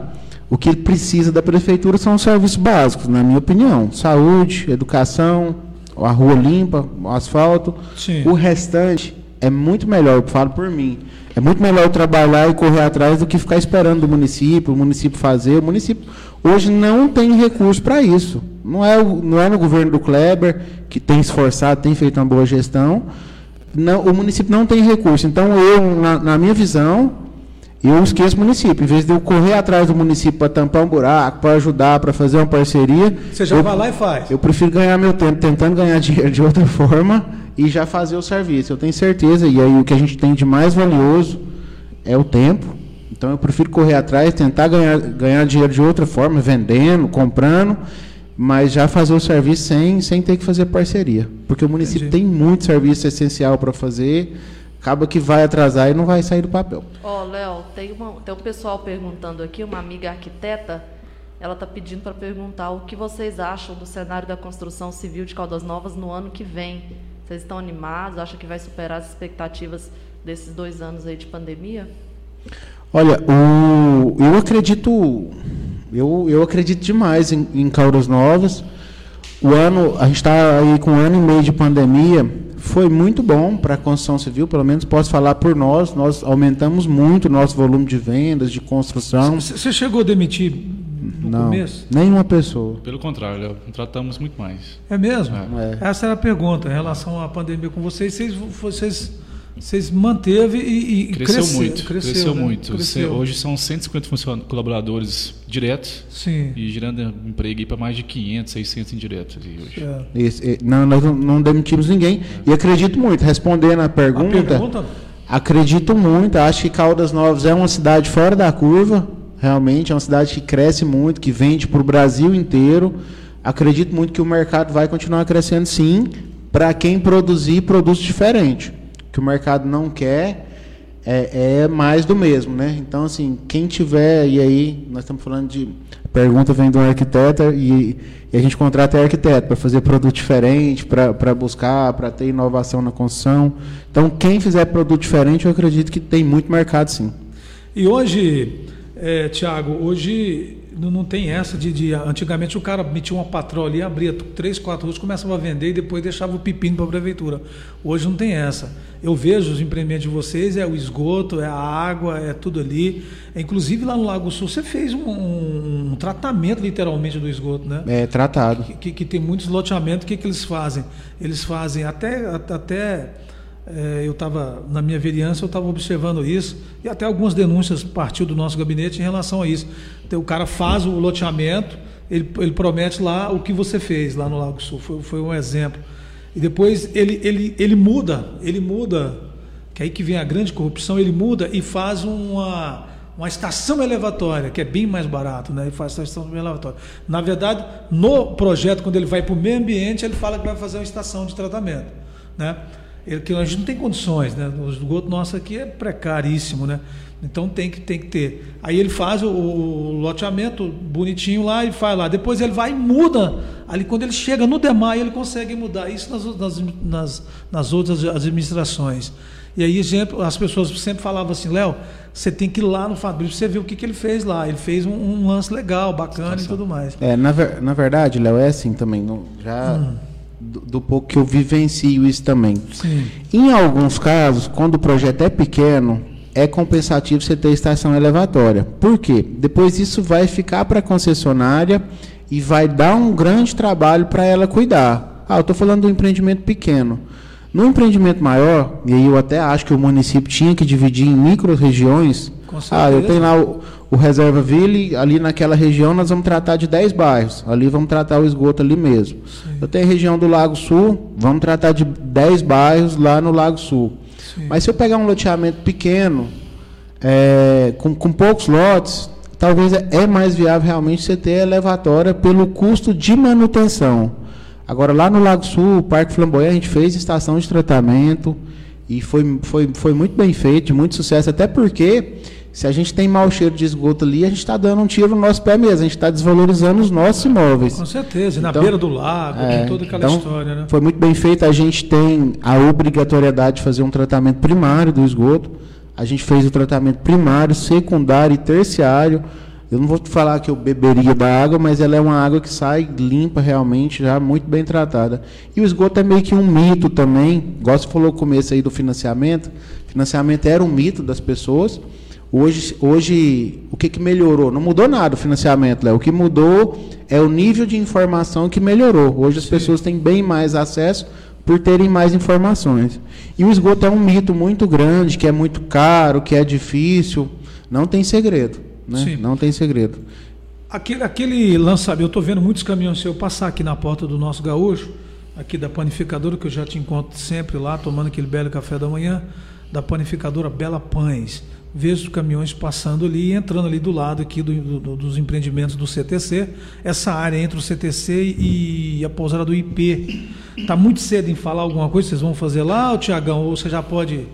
o que ele precisa da prefeitura são os serviços básicos, na minha opinião. Saúde, educação, a rua limpa, o asfalto. Sim. O restante é muito melhor, eu falo por mim. É muito melhor trabalhar e correr atrás do que ficar esperando do município, o município fazer. O município hoje não tem recurso para isso. Não é, não é no governo do Kleber, que tem esforçado, tem feito uma boa gestão. Não, o município não tem recurso. Então, eu, na, na minha visão, eu esqueço o município. Em vez de eu correr atrás do município para tampar um buraco, para ajudar, para fazer uma parceria. Você já eu- vai lá e faz. eu prefiro ganhar meu tempo tentando ganhar dinheiro de outra forma e já fazer o serviço. Eu tenho certeza, e aí o que a gente tem de mais valioso é o tempo. Então eu prefiro correr atrás, tentar ganhar, ganhar dinheiro de outra forma, vendendo, comprando, mas já fazer o serviço sem, sem ter que fazer parceria. Porque o município Entendi. tem muito serviço essencial para fazer, acaba que vai atrasar e não vai sair do papel. Ó, Léo, tem, uma- tem um pessoal perguntando aqui, uma amiga arquiteta, ela está pedindo para perguntar o que vocês acham do cenário da construção civil de Caldas Novas no ano que vem. Vocês estão animados? Acham que vai superar as expectativas desses dois anos aí de pandemia? Olha, o, eu acredito, eu, eu acredito demais em, em Caldas Novas. O ano, a gente está aí com um ano e meio de pandemia, foi muito bom para a construção civil, pelo menos posso falar por nós. Nós aumentamos muito o nosso volume de vendas, de construção. Você chegou a demitir no Não, começo? nenhuma pessoa. Pelo contrário, Léo, contratamos muito mais. É mesmo? É. Essa era a pergunta em relação à pandemia com vocês. Vocês, vocês, vocês manteve e, e Cresceu cresce- muito, cresceu, né? muito. Cresceu. Cê- Hoje são 150 funcion- colaboradores diretos Sim. e gerando emprego para mais de 500, 600 indiretos. hoje. É. Esse- e- não, nós não, demitimos ninguém. E acredito muito, respondendo a A pergunta, pergunta? acredito muito. Acho que Caldas Novas é uma cidade fora da curva, realmente. É uma cidade que cresce muito, que vende para o Brasil inteiro. Acredito muito que o mercado vai continuar crescendo, sim, para quem produzir produtos diferentes. Que o mercado não quer é, é mais do mesmo, né? Então, assim, quem tiver, e aí, nós estamos falando de. A pergunta vem de um arquiteto e, e a gente contrata arquiteto para fazer produto diferente, para buscar, para ter inovação na construção. Então, quem fizer produto diferente, eu acredito que tem muito mercado, sim. E hoje, é, Tiago, hoje não, não tem essa de, de- Antigamente o cara metia uma patroa ali, abria três, quatro ruas, começava a vender e depois deixava o pepino para a prefeitura. Hoje não tem essa. Eu vejo os empreendimentos de vocês, é o esgoto, é a água, é tudo ali. É, inclusive lá no Lago Sul você fez um, um tratamento literalmente do esgoto, né? É tratado. que, que tem muitos loteamentos, o que, que eles fazem? Eles fazem até, até eu estava na minha vereança, eu estava observando isso, e até algumas denúncias partiu do nosso gabinete em relação a isso. Então, o cara faz o loteamento, ele, ele promete lá o que você fez lá no Lago Sul, foi, foi um exemplo. E depois ele, ele, ele muda, ele muda, que aí que vem a grande corrupção, ele muda e faz uma, uma estação elevatória, que é bem mais barato, né? E faz essa estação elevatória. Na verdade, no projeto, quando ele vai para o meio ambiente, ele fala que vai fazer uma estação de tratamento, né? Que a gente não tem condições, né? O esgoto nosso aqui é precaríssimo, né? Então tem que, tem que ter. Aí ele faz o, o loteamento bonitinho lá e faz lá. Depois ele vai e muda. Ali quando ele chega no DEMAI, ele consegue mudar. Isso nas, nas, nas, nas outras administrações. E aí exemplo, as pessoas sempre falavam assim, Léo, você tem que ir lá no Fabrício, você ver o que, que ele fez lá. Ele fez um, um lance legal, bacana e tudo mais. É, na, ver- na verdade, Léo, é assim também. não- já do, do pouco que eu vivencio isso também. Sim. Em alguns casos, quando o projeto é pequeno, é compensativo você ter estação elevatória. Por quê? Depois isso vai ficar para a concessionária e vai dar um grande trabalho para ela cuidar. Ah, eu estou falando do empreendimento pequeno. No empreendimento maior, e aí eu até acho que o município tinha que dividir em micro-regiões. Ah, eu tenho lá o, o Reserva Ville, ali naquela região nós vamos tratar de 10 bairros. Ali vamos tratar o esgoto ali mesmo. Eu tenho a região do Lago Sul, vamos tratar de 10 bairros lá no Lago Sul. Mas se eu pegar um loteamento pequeno, é, com, com poucos lotes, talvez é, é mais viável realmente você ter elevatória pelo custo de manutenção. Agora, lá no Lago Sul, o Parque Flamboyant, a gente fez estação de tratamento e foi, foi, foi muito bem feito, muito sucesso, até porque se a gente tem mau cheiro de esgoto ali, a gente está dando um tiro no nosso pé mesmo, a gente está desvalorizando os nossos imóveis. Com certeza. E na Então, beira do lago, é, toda aquela então, história, né? Foi muito bem feito. A gente tem a obrigatoriedade de fazer um tratamento primário do esgoto. A gente fez o tratamento primário, secundário e terciário. Eu não vou te falar que eu beberia da água, mas ela é uma água que sai limpa realmente, já muito bem tratada. E o esgoto é meio que um mito também. Igual você falou no começo aí do financiamento. Financiamento era um mito das pessoas. Hoje, hoje o que, que melhorou? Não mudou nada o financiamento, Léo. O que mudou é o nível de informação que melhorou. Hoje as pessoas têm bem mais acesso por terem mais informações. E o esgoto é um mito muito grande, que é muito caro, que é difícil. Não tem segredo. Né? Sim. Não tem segredo. Aquele, aquele lançamento, eu estou vendo muitos caminhões seus passar aqui na porta do nosso gaúcho, aqui da panificadora, que eu já te encontro sempre lá, tomando aquele belo café da manhã, da panificadora Bela Pães. Vejo os caminhões passando ali e entrando ali do lado aqui do- do- dos empreendimentos do CTC, essa área entre o CTC e a pousada do IP. Está muito cedo em falar alguma coisa, vocês vão fazer lá, Tiagão, ou você já pode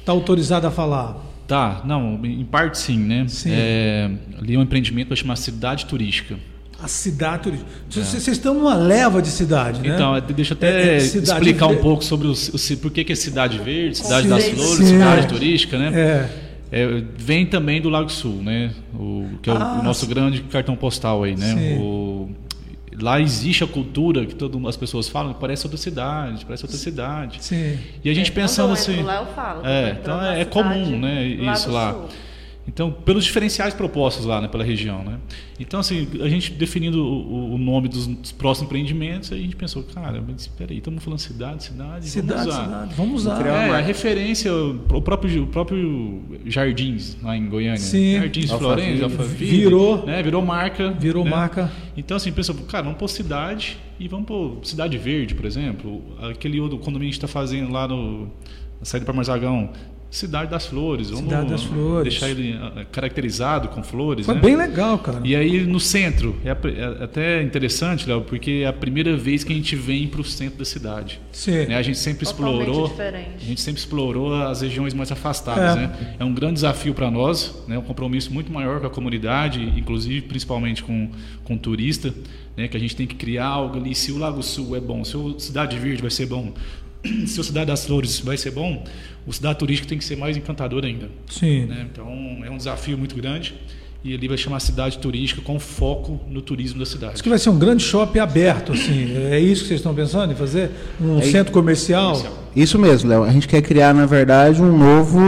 estar autorizado a falar? Tá, não, em parte sim, né? Sim. É, ali é um empreendimento que chama Cidade Turística. A cidade turística. Vocês vocês estão numa leva de cidade, né? Então, é, deixa eu É, até é cidade explicar um verde. pouco sobre o, o, por que, que é Cidade Verde, Cidade Sim. das Flores, Sim. Cidade Turística, né? É. É, vem também do Lago Sul, né? O, que é o, Ah, o nosso sim. grande cartão postal aí, né? O- lá existe a cultura que todas as pessoas falam, que parece outra cidade, parece outra cidade. Sim. E a gente É, pensando assim. lá, eu falo é, então é, é comum, né? Isso lá. Sul. Então, pelos diferenciais propostos lá, né, pela região, né? Então, assim, a gente definindo o, o nome dos, dos próximos empreendimentos, a gente pensou, cara, mas espera aí, estamos falando cidade, cidade, Cidade, vamos usar. cidade. Vamos usar. É, a referência, o próprio, o próprio Jardins, lá em Goiânia. Sim. Jardins de Alphaville. Virou. Né, virou marca. Virou né? marca. Então, assim, pensa, cara, vamos pôr cidade e vamos pôr Cidade Verde, por exemplo. Aquele outro condomínio que a gente está fazendo lá no, na saída para Marzagão. Cidade das Flores. Vamos Cidade das Flores. deixar ele ah, caracterizado com flores. Foi né? bem legal, cara. E aí no centro, é, a- é até interessante, Léo, porque é a primeira vez que a gente vem para o centro da cidade. Sim. Né? A gente sempre Totalmente explorou, diferente. a gente sempre explorou as regiões mais afastadas, É. né? É um grande desafio para nós, né? Um compromisso muito maior com a comunidade, inclusive principalmente com, com o turista, né? Que a gente tem que criar algo ali. Se o Lago Sul é bom, se o Cidade Verde vai ser bom, se o Cidade das Flores vai ser bom, o Cidade Turística tem que ser mais encantador ainda Sim. né? Então é um desafio muito grande e ali vai chamar cidade turística com foco no turismo da cidade. Isso que vai ser um grande shopping aberto, assim. É isso que vocês estão pensando em fazer? Um É centro comercial? Isso mesmo, Léo. A gente quer criar, na verdade, um novo,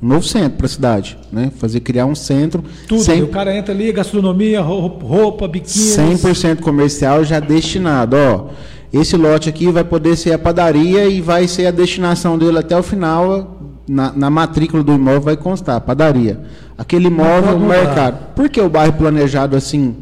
um novo centro para a cidade, né? Fazer criar um centro Tudo. cem- O cara entra ali, gastronomia, roupa, roupa biquíni. 100% comercial já destinado. Ó, esse lote aqui vai poder ser a padaria e vai ser a destinação dele até o final. Na, na matrícula do imóvel vai constar padaria. Aquele imóvel, mercado. Por que o bairro planejado assim?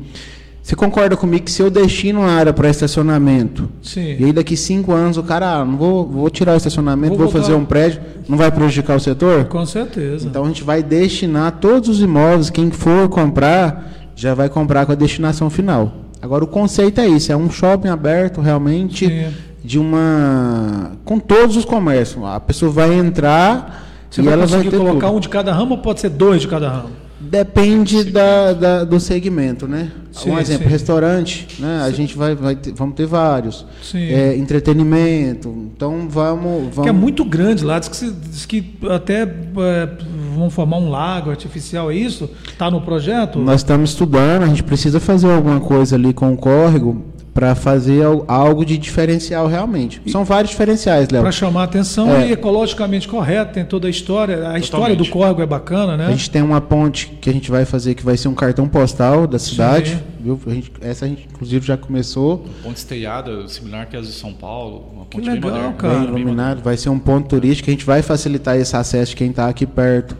Você concorda comigo que se eu destino uma área para estacionamento Sim. e aí daqui cinco anos o cara, ah, não vou, vou tirar o estacionamento, Vou vou, fazer um prédio, não vai prejudicar o setor? Com certeza. Então a gente vai destinar todos os imóveis, quem for comprar, já vai comprar com a destinação final. Agora o conceito é isso, é um shopping aberto realmente Sim. de uma com todos os comércios. A pessoa vai entrar Você e vai ela vai ter colocar tudo. um de cada ramo ou pode ser dois de cada ramo? Depende da, da- do segmento, né? Sim, um exemplo, sim. restaurante, né? A gente vai, vai ter- vamos ter vários. É, entretenimento. Então vamos, vamos Que é muito grande lá, diz que, se- diz que até é, vão formar um lago artificial, é isso? Está no projeto? Nós estamos estudando, a gente precisa fazer alguma coisa ali com o córrego para fazer al- algo de diferencial realmente. São vários diferenciais, Léo. Para chamar a atenção É. e ecologicamente correto, tem toda a história. A história do Totalmente. córrego é bacana, né? A gente tem uma ponte que a gente vai fazer que vai ser um cartão postal da cidade. Sim. Viu? A gente- essa a gente inclusive já começou. Ponte esteiada, similar que as de São Paulo, uma Que ponte bem legal, moderna. cara. bem bem iluminado, vai ser um ponto turístico. A gente vai facilitar esse acesso de quem está aqui perto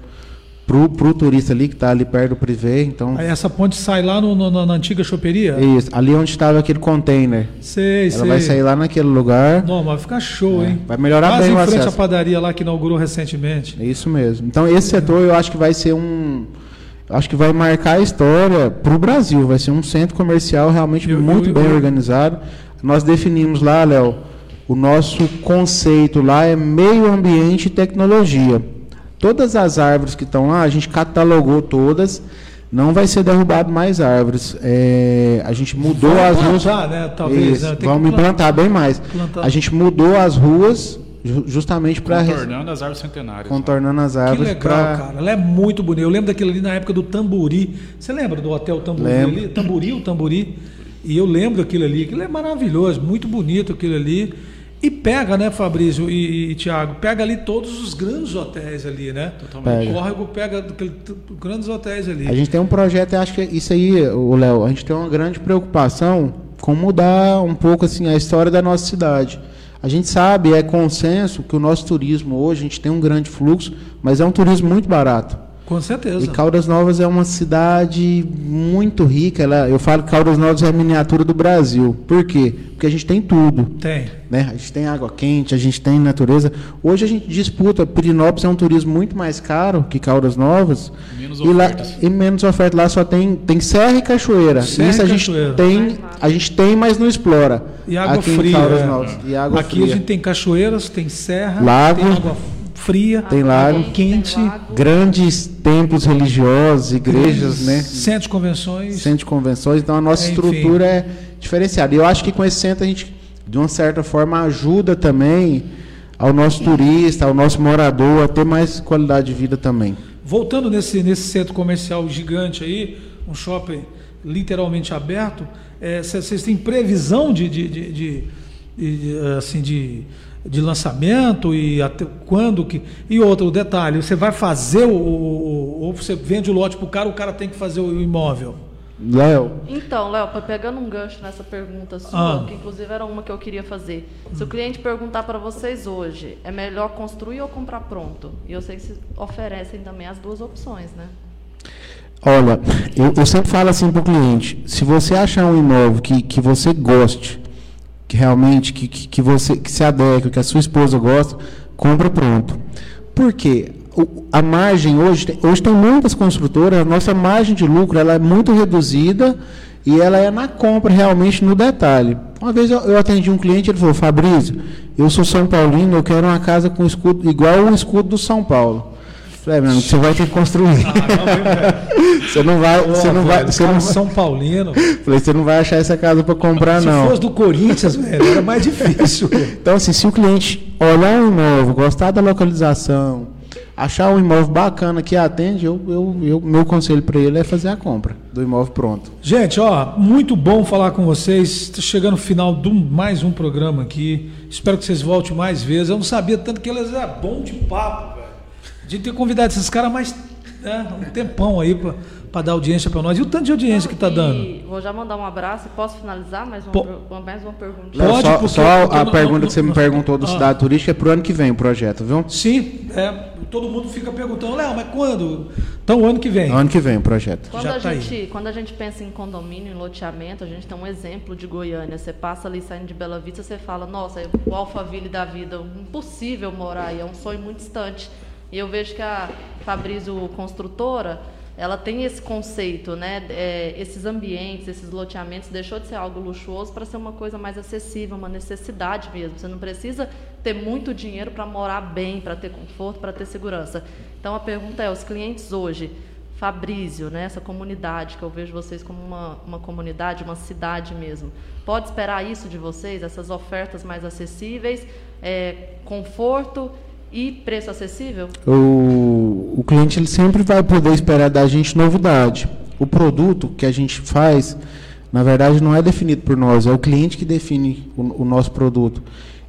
pro, pro turista ali que está ali perto do privê. Então, Aí essa ponte sai lá no- no- na antiga choperia? isso, ali onde estava aquele container. Sei, Ela sei. vai sair lá naquele lugar. Não, mas vai ficar show, hein? Vai melhorar Quase bem o em frente à acesso. padaria lá que inaugurou recentemente. É isso mesmo. Então esse setor eu acho que vai ser um, acho que vai marcar a história para o Brasil. Vai ser um centro comercial realmente Eu- muito eu- bem eu- organizado. Nós definimos lá, Léo, o nosso conceito lá é meio ambiente e tecnologia. Todas as árvores que estão lá, a gente catalogou todas. Não vai ser derrubado mais árvores. É, a gente mudou Vai as ruas. plantar, né? Talvez, Isso, né? Que Vamos plan- implantar bem mais. plantar. A gente mudou as ruas ju- justamente para Contornando as árvores centenárias. contornando as Que árvores. legal, pra- cara. Ela é muito bonita. Eu lembro daquilo ali na época do Tamburi. Você lembra do Hotel Tamburi Lembro. ali? Tamburi, o Tamburi. E eu lembro aquilo ali. Aquilo é maravilhoso, muito bonito aquilo ali. E pega, né, Fabrício e, e Tiago? Pega ali todos os grandes hotéis ali, né? Pega. O córrego pega grandes hotéis ali. A gente tem um projeto, acho que isso aí, o Léo, a gente tem uma grande preocupação com mudar um pouco assim a história da nossa cidade. A gente sabe, é consenso que o nosso turismo hoje, a gente tem um grande fluxo, mas é um turismo muito barato. Com certeza. E Caldas Novas é uma cidade muito rica. Ela, eu falo que Caldas Novas é a miniatura do Brasil. Por quê? Porque a gente tem tudo. Tem. né? A gente tem água quente, a gente tem natureza. Hoje a gente disputa, Pirinópolis é um turismo muito mais caro que Caldas Novas. Menos e, lá, e menos oferta. Lá só tem, tem serra e cachoeira. Serra Isso e a gente cachoeira. tem, a gente tem, mas não explora. E água Aqui em fria. Caldas é. Novas. E água Aqui fria. a gente tem cachoeiras, tem serra, Lago. tem água fria, Tem lago. quente, Grandes templos religiosos, igrejas, né? centro de convenções. Centro de convenções. Então a nossa É, enfim. estrutura é diferenciada. E eu acho que com esse centro a gente, de uma certa forma, ajuda também ao nosso turista, ao nosso morador a ter mais qualidade de vida também. Voltando nesse, nesse centro comercial gigante aí, um shopping literalmente aberto, é, vocês têm previsão de, de, de- de- de, assim, de, de lançamento e até quando que. E outro detalhe, você vai fazer o. o- ou você vende o lote para o cara, o cara tem que fazer o imóvel. Léo, Então, Léo, pe- pegando um gancho nessa pergunta sua, Ah. que inclusive era uma que eu queria fazer. Se o cliente perguntar para vocês hoje, é melhor construir ou comprar pronto? E eu sei que vocês oferecem também as duas opções, né? olha, eu, eu sempre falo assim para o cliente: se você achar um imóvel que, que você goste, que realmente que, que, que você que se adequa, que a sua esposa gosta, compra pronto. Por quê? A margem hoje, hoje tem muitas construtoras, a nossa margem de lucro ela é muito reduzida e ela é na compra realmente no detalhe. Uma vez eu, eu atendi um cliente, ele falou, Fabrício, eu sou São Paulino, eu quero uma casa com escudo igual o escudo do São Paulo. Falei, "É, amigo, você vai ter que construir. você não vai, você não vai, Os você não caras vai, São Paulino. falei, você não vai achar essa casa para comprar Se não. fosse do Corinthians, velho, era mais difícil. Então, assim, se o cliente olhar um imóvel, gostar da localização, achar um imóvel bacana que atende, eu, eu, eu- meu conselho para ele é fazer a compra do imóvel pronto. Gente, ó, muito bom falar com vocês. Está chegando no final de um- mais um programa aqui. Espero que vocês voltem mais vezes. Eu não sabia tanto que eles é bom de papo, velho. De ter convidado esses caras mais né, um tempão aí para dar audiência para nós. E o tanto de audiência que tá dando? Vou já mandar um abraço. Posso finalizar mais uma, Po- per- mais uma pergunta? Léo, Pode, só porque- só porque a não- pergunta não- que você me não- perguntou do Ah. cidade turística é pro ano que vem o projeto, viu? Sim, é, todo mundo fica perguntando, Léo, mas quando? Então, o ano que vem. Ano que vem o projeto. Quando Já a, tá aí. gente, quando a gente pensa em condomínio, em loteamento, a gente tem um exemplo de Goiânia. Você passa ali saindo de Bela Vista, você fala, nossa, é o Alphaville da vida, impossível morar aí, é um sonho muito distante. E eu vejo que a Fabrício Construtora, ela tem esse conceito, né? é, esses ambientes, esses loteamentos, deixou de ser algo luxuoso para ser uma coisa mais acessível, uma necessidade mesmo. Você não precisa ter muito dinheiro para morar bem, para ter conforto, para ter segurança. Então a pergunta é, os clientes hoje, Fabrício, né, essa comunidade, que eu vejo vocês como uma, uma comunidade, uma cidade mesmo. Pode esperar isso de vocês, essas ofertas mais acessíveis, é, conforto e preço acessível? O, o cliente ele sempre vai poder esperar da gente novidade. O produto que a gente faz, na verdade, não é definido por nós, é o cliente que define o, o nosso produto.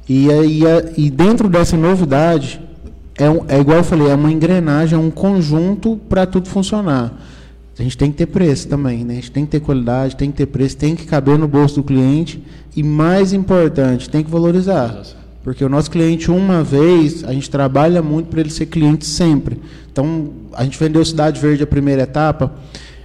E, aí, a- e dentro dessa novidade, é, um- é igual eu falei, é uma engrenagem, é um conjunto para tudo funcionar. A gente tem que ter preço também, né? A gente tem que ter qualidade, tem que ter preço, tem que caber no bolso do cliente e mais importante, tem que valorizar. Porque o nosso cliente, uma vez, a gente trabalha muito para ele ser cliente sempre. Então, a gente vendeu Cidade Verde a primeira etapa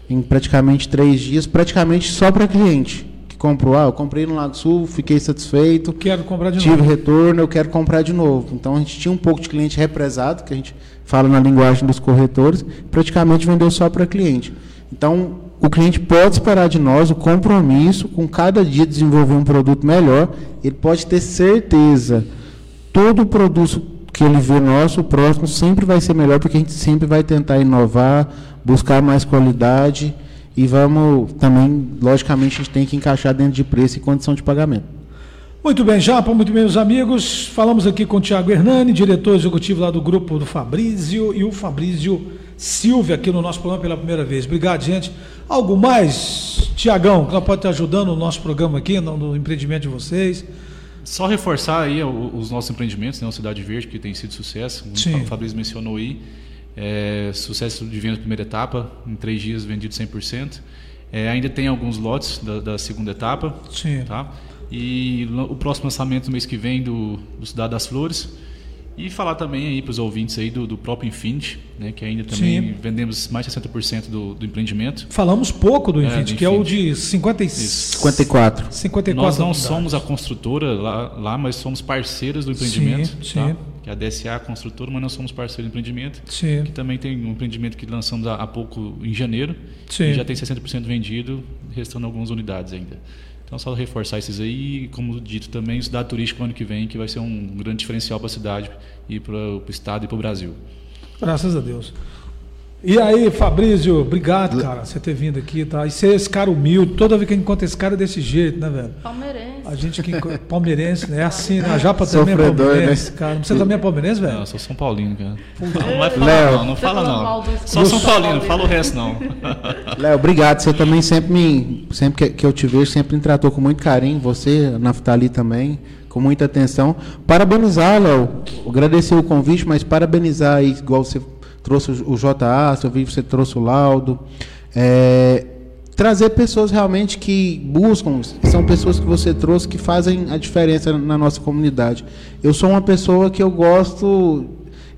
em praticamente três dias, praticamente só para cliente que comprou. Ah, eu comprei no Lago Sul, fiquei satisfeito, Quero comprar de tive novo. retorno, eu quero comprar de novo. Então, a gente tinha um pouco de cliente represado, que a gente fala na linguagem dos corretores, praticamente vendeu só para cliente. Então, o cliente pode esperar de nós o compromisso com cada dia desenvolver um produto melhor. Ele pode ter certeza. Todo produto que ele vê nosso, o próximo sempre vai ser melhor, porque a gente sempre vai tentar inovar, buscar mais qualidade e vamos também, logicamente, a gente tem que encaixar dentro de preço e condição de pagamento. Muito bem, Japa, muito bem, meus amigos. Falamos aqui com o Tiago Hernani, diretor executivo lá do grupo do Fabrício, e o Fabrício Silvia aqui no nosso programa pela primeira vez. Obrigado, gente. Algo mais, Tiagão, que pode estar ajudando o nosso programa aqui, no, no empreendimento de vocês? Só reforçar aí os nossos empreendimentos, né? O Cidade Verde, que tem sido sucesso. como Sim. O Fabrício mencionou aí. É, sucesso de venda primeira etapa, em três dias vendido 100%. É, ainda tem alguns lotes da, da segunda etapa. Sim. Tá? E o próximo lançamento no mês que vem do, do Cidade das Flores. E falar também aí para os ouvintes aí do, do próprio Infinity, né? que ainda também Sim. vendemos mais de 60% do, do empreendimento. Falamos pouco do É, Infinity, do que é o de 50 e... 54. 54 Nós não unidades. somos a construtora lá, lá, mas somos parceiros do empreendimento. Sim, tá? sim. Que é a DSA é a construtora, mas nós somos parceiros do empreendimento. Sim. Que também tem um empreendimento que lançamos há, há pouco em janeiro. Sim. E já tem 60% vendido, restando algumas unidades ainda. Então, só reforçar esses aí. E, como dito também, o cidade turística ano que vem, que vai ser um grande diferencial para a cidade e para o estado e para o Brasil. Graças a Deus. E aí, Fabrício, obrigado, cara, você ter vindo aqui, tá? E ser esse cara humilde, toda vez que a gente encontra esse cara é desse jeito, né, velho? Palmeirense. A gente que palmeirense, né? É assim, né? A Japa também é Sofredor, palmeirense, né? cara. Você também é palmeirense, Não, velho? eu sou São Paulino, cara. Não vai falar, Léo. não, não fala não. Só São Paulino, não fala o resto não. Léo, obrigado. Você também sempre me, sempre que, eu te vejo, sempre me tratou com muito carinho. Você, a Naftali também, com muita atenção. Parabenizar, Léo. Agradecer o convite, mas parabenizar aí, igual você trouxe o JA, eu vi você trouxe o laudo. É, trazer pessoas realmente que buscam, são pessoas que você trouxe que fazem a diferença na nossa comunidade. Eu sou uma pessoa que eu gosto,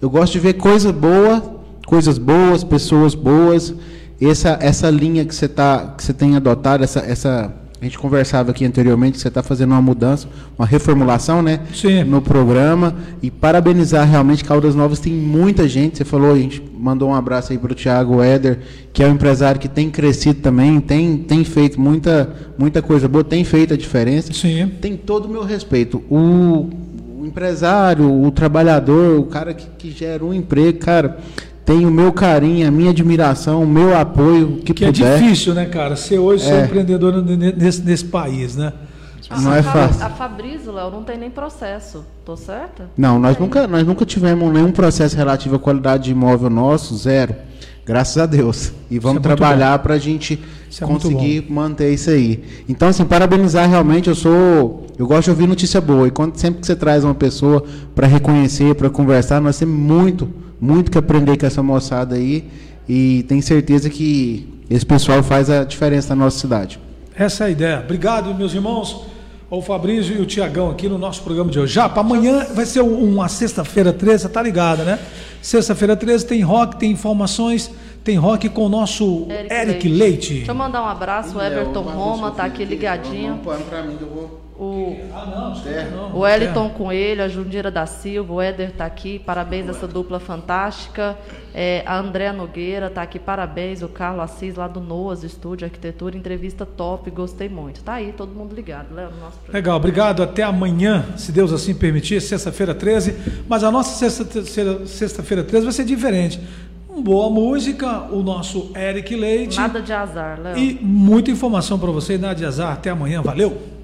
eu gosto de ver coisa boa, coisas boas, pessoas boas. Essa essa linha que você tá que você tem adotado, essa essa a gente conversava aqui anteriormente, que você está fazendo uma mudança, uma reformulação, né? Sim. No programa. E parabenizar realmente Caldas Novas tem muita gente. Você falou, a gente mandou um abraço aí para o Thiago Éder, que é um empresário que tem crescido também, tem, tem feito muita, muita coisa boa, tem feito a diferença. Sim. Tem todo o meu respeito. O, o empresário, o trabalhador, o cara que, que gera um emprego, cara, tem o meu carinho, a minha admiração, o meu apoio, que, Que é puder. difícil, né, cara? Ser hoje ser É. empreendedor nesse, nesse país, né? A- Não a é fácil. A Fabrício, Léo, não tem nem processo. Tô certa? Não, nós nunca, nós nunca tivemos nenhum processo relativo à qualidade de imóvel nosso, zero. Graças a Deus. E vamos é trabalhar para a gente é conseguir manter isso aí. Então, assim, parabenizar realmente, eu sou. Eu gosto de ouvir notícia boa. E quando, sempre que você traz uma pessoa para reconhecer, para conversar, nós temos muito, muito que aprender com essa moçada aí. E tenho certeza que esse pessoal faz a diferença na nossa cidade. Essa é a ideia. Obrigado, meus irmãos. O Fabrício e o Tiagão aqui no nosso programa de hoje. Já, para amanhã vai ser um- uma sexta-feira 13, você tá ligada, né? Sexta-feira 13 tem rock, tem informações, tem rock com o nosso Eric, Leite. Deixa eu mandar um abraço. O Everton Roma tá aqui ligadinho. para mim que eu vou. O, Ah, não, desculpa, não. o Wellington Coelho, a Jundira da Silva, o Éder tá aqui. Parabéns essa dupla fantástica. É, a Andréa Nogueira tá aqui. Parabéns. O Carlos Assis lá do Noas Estúdio Arquitetura. Entrevista top. Gostei muito. Tá aí, todo mundo ligado. Léo, no nosso programa. Legal, obrigado. Até amanhã, se Deus assim permitir, sexta-feira 13. Mas a nossa sexta- sexta-feira 13 vai ser diferente. Boa música, o nosso Eric Leite. Nada de azar, Léo. E muita informação para você, nada de azar. Até amanhã, valeu!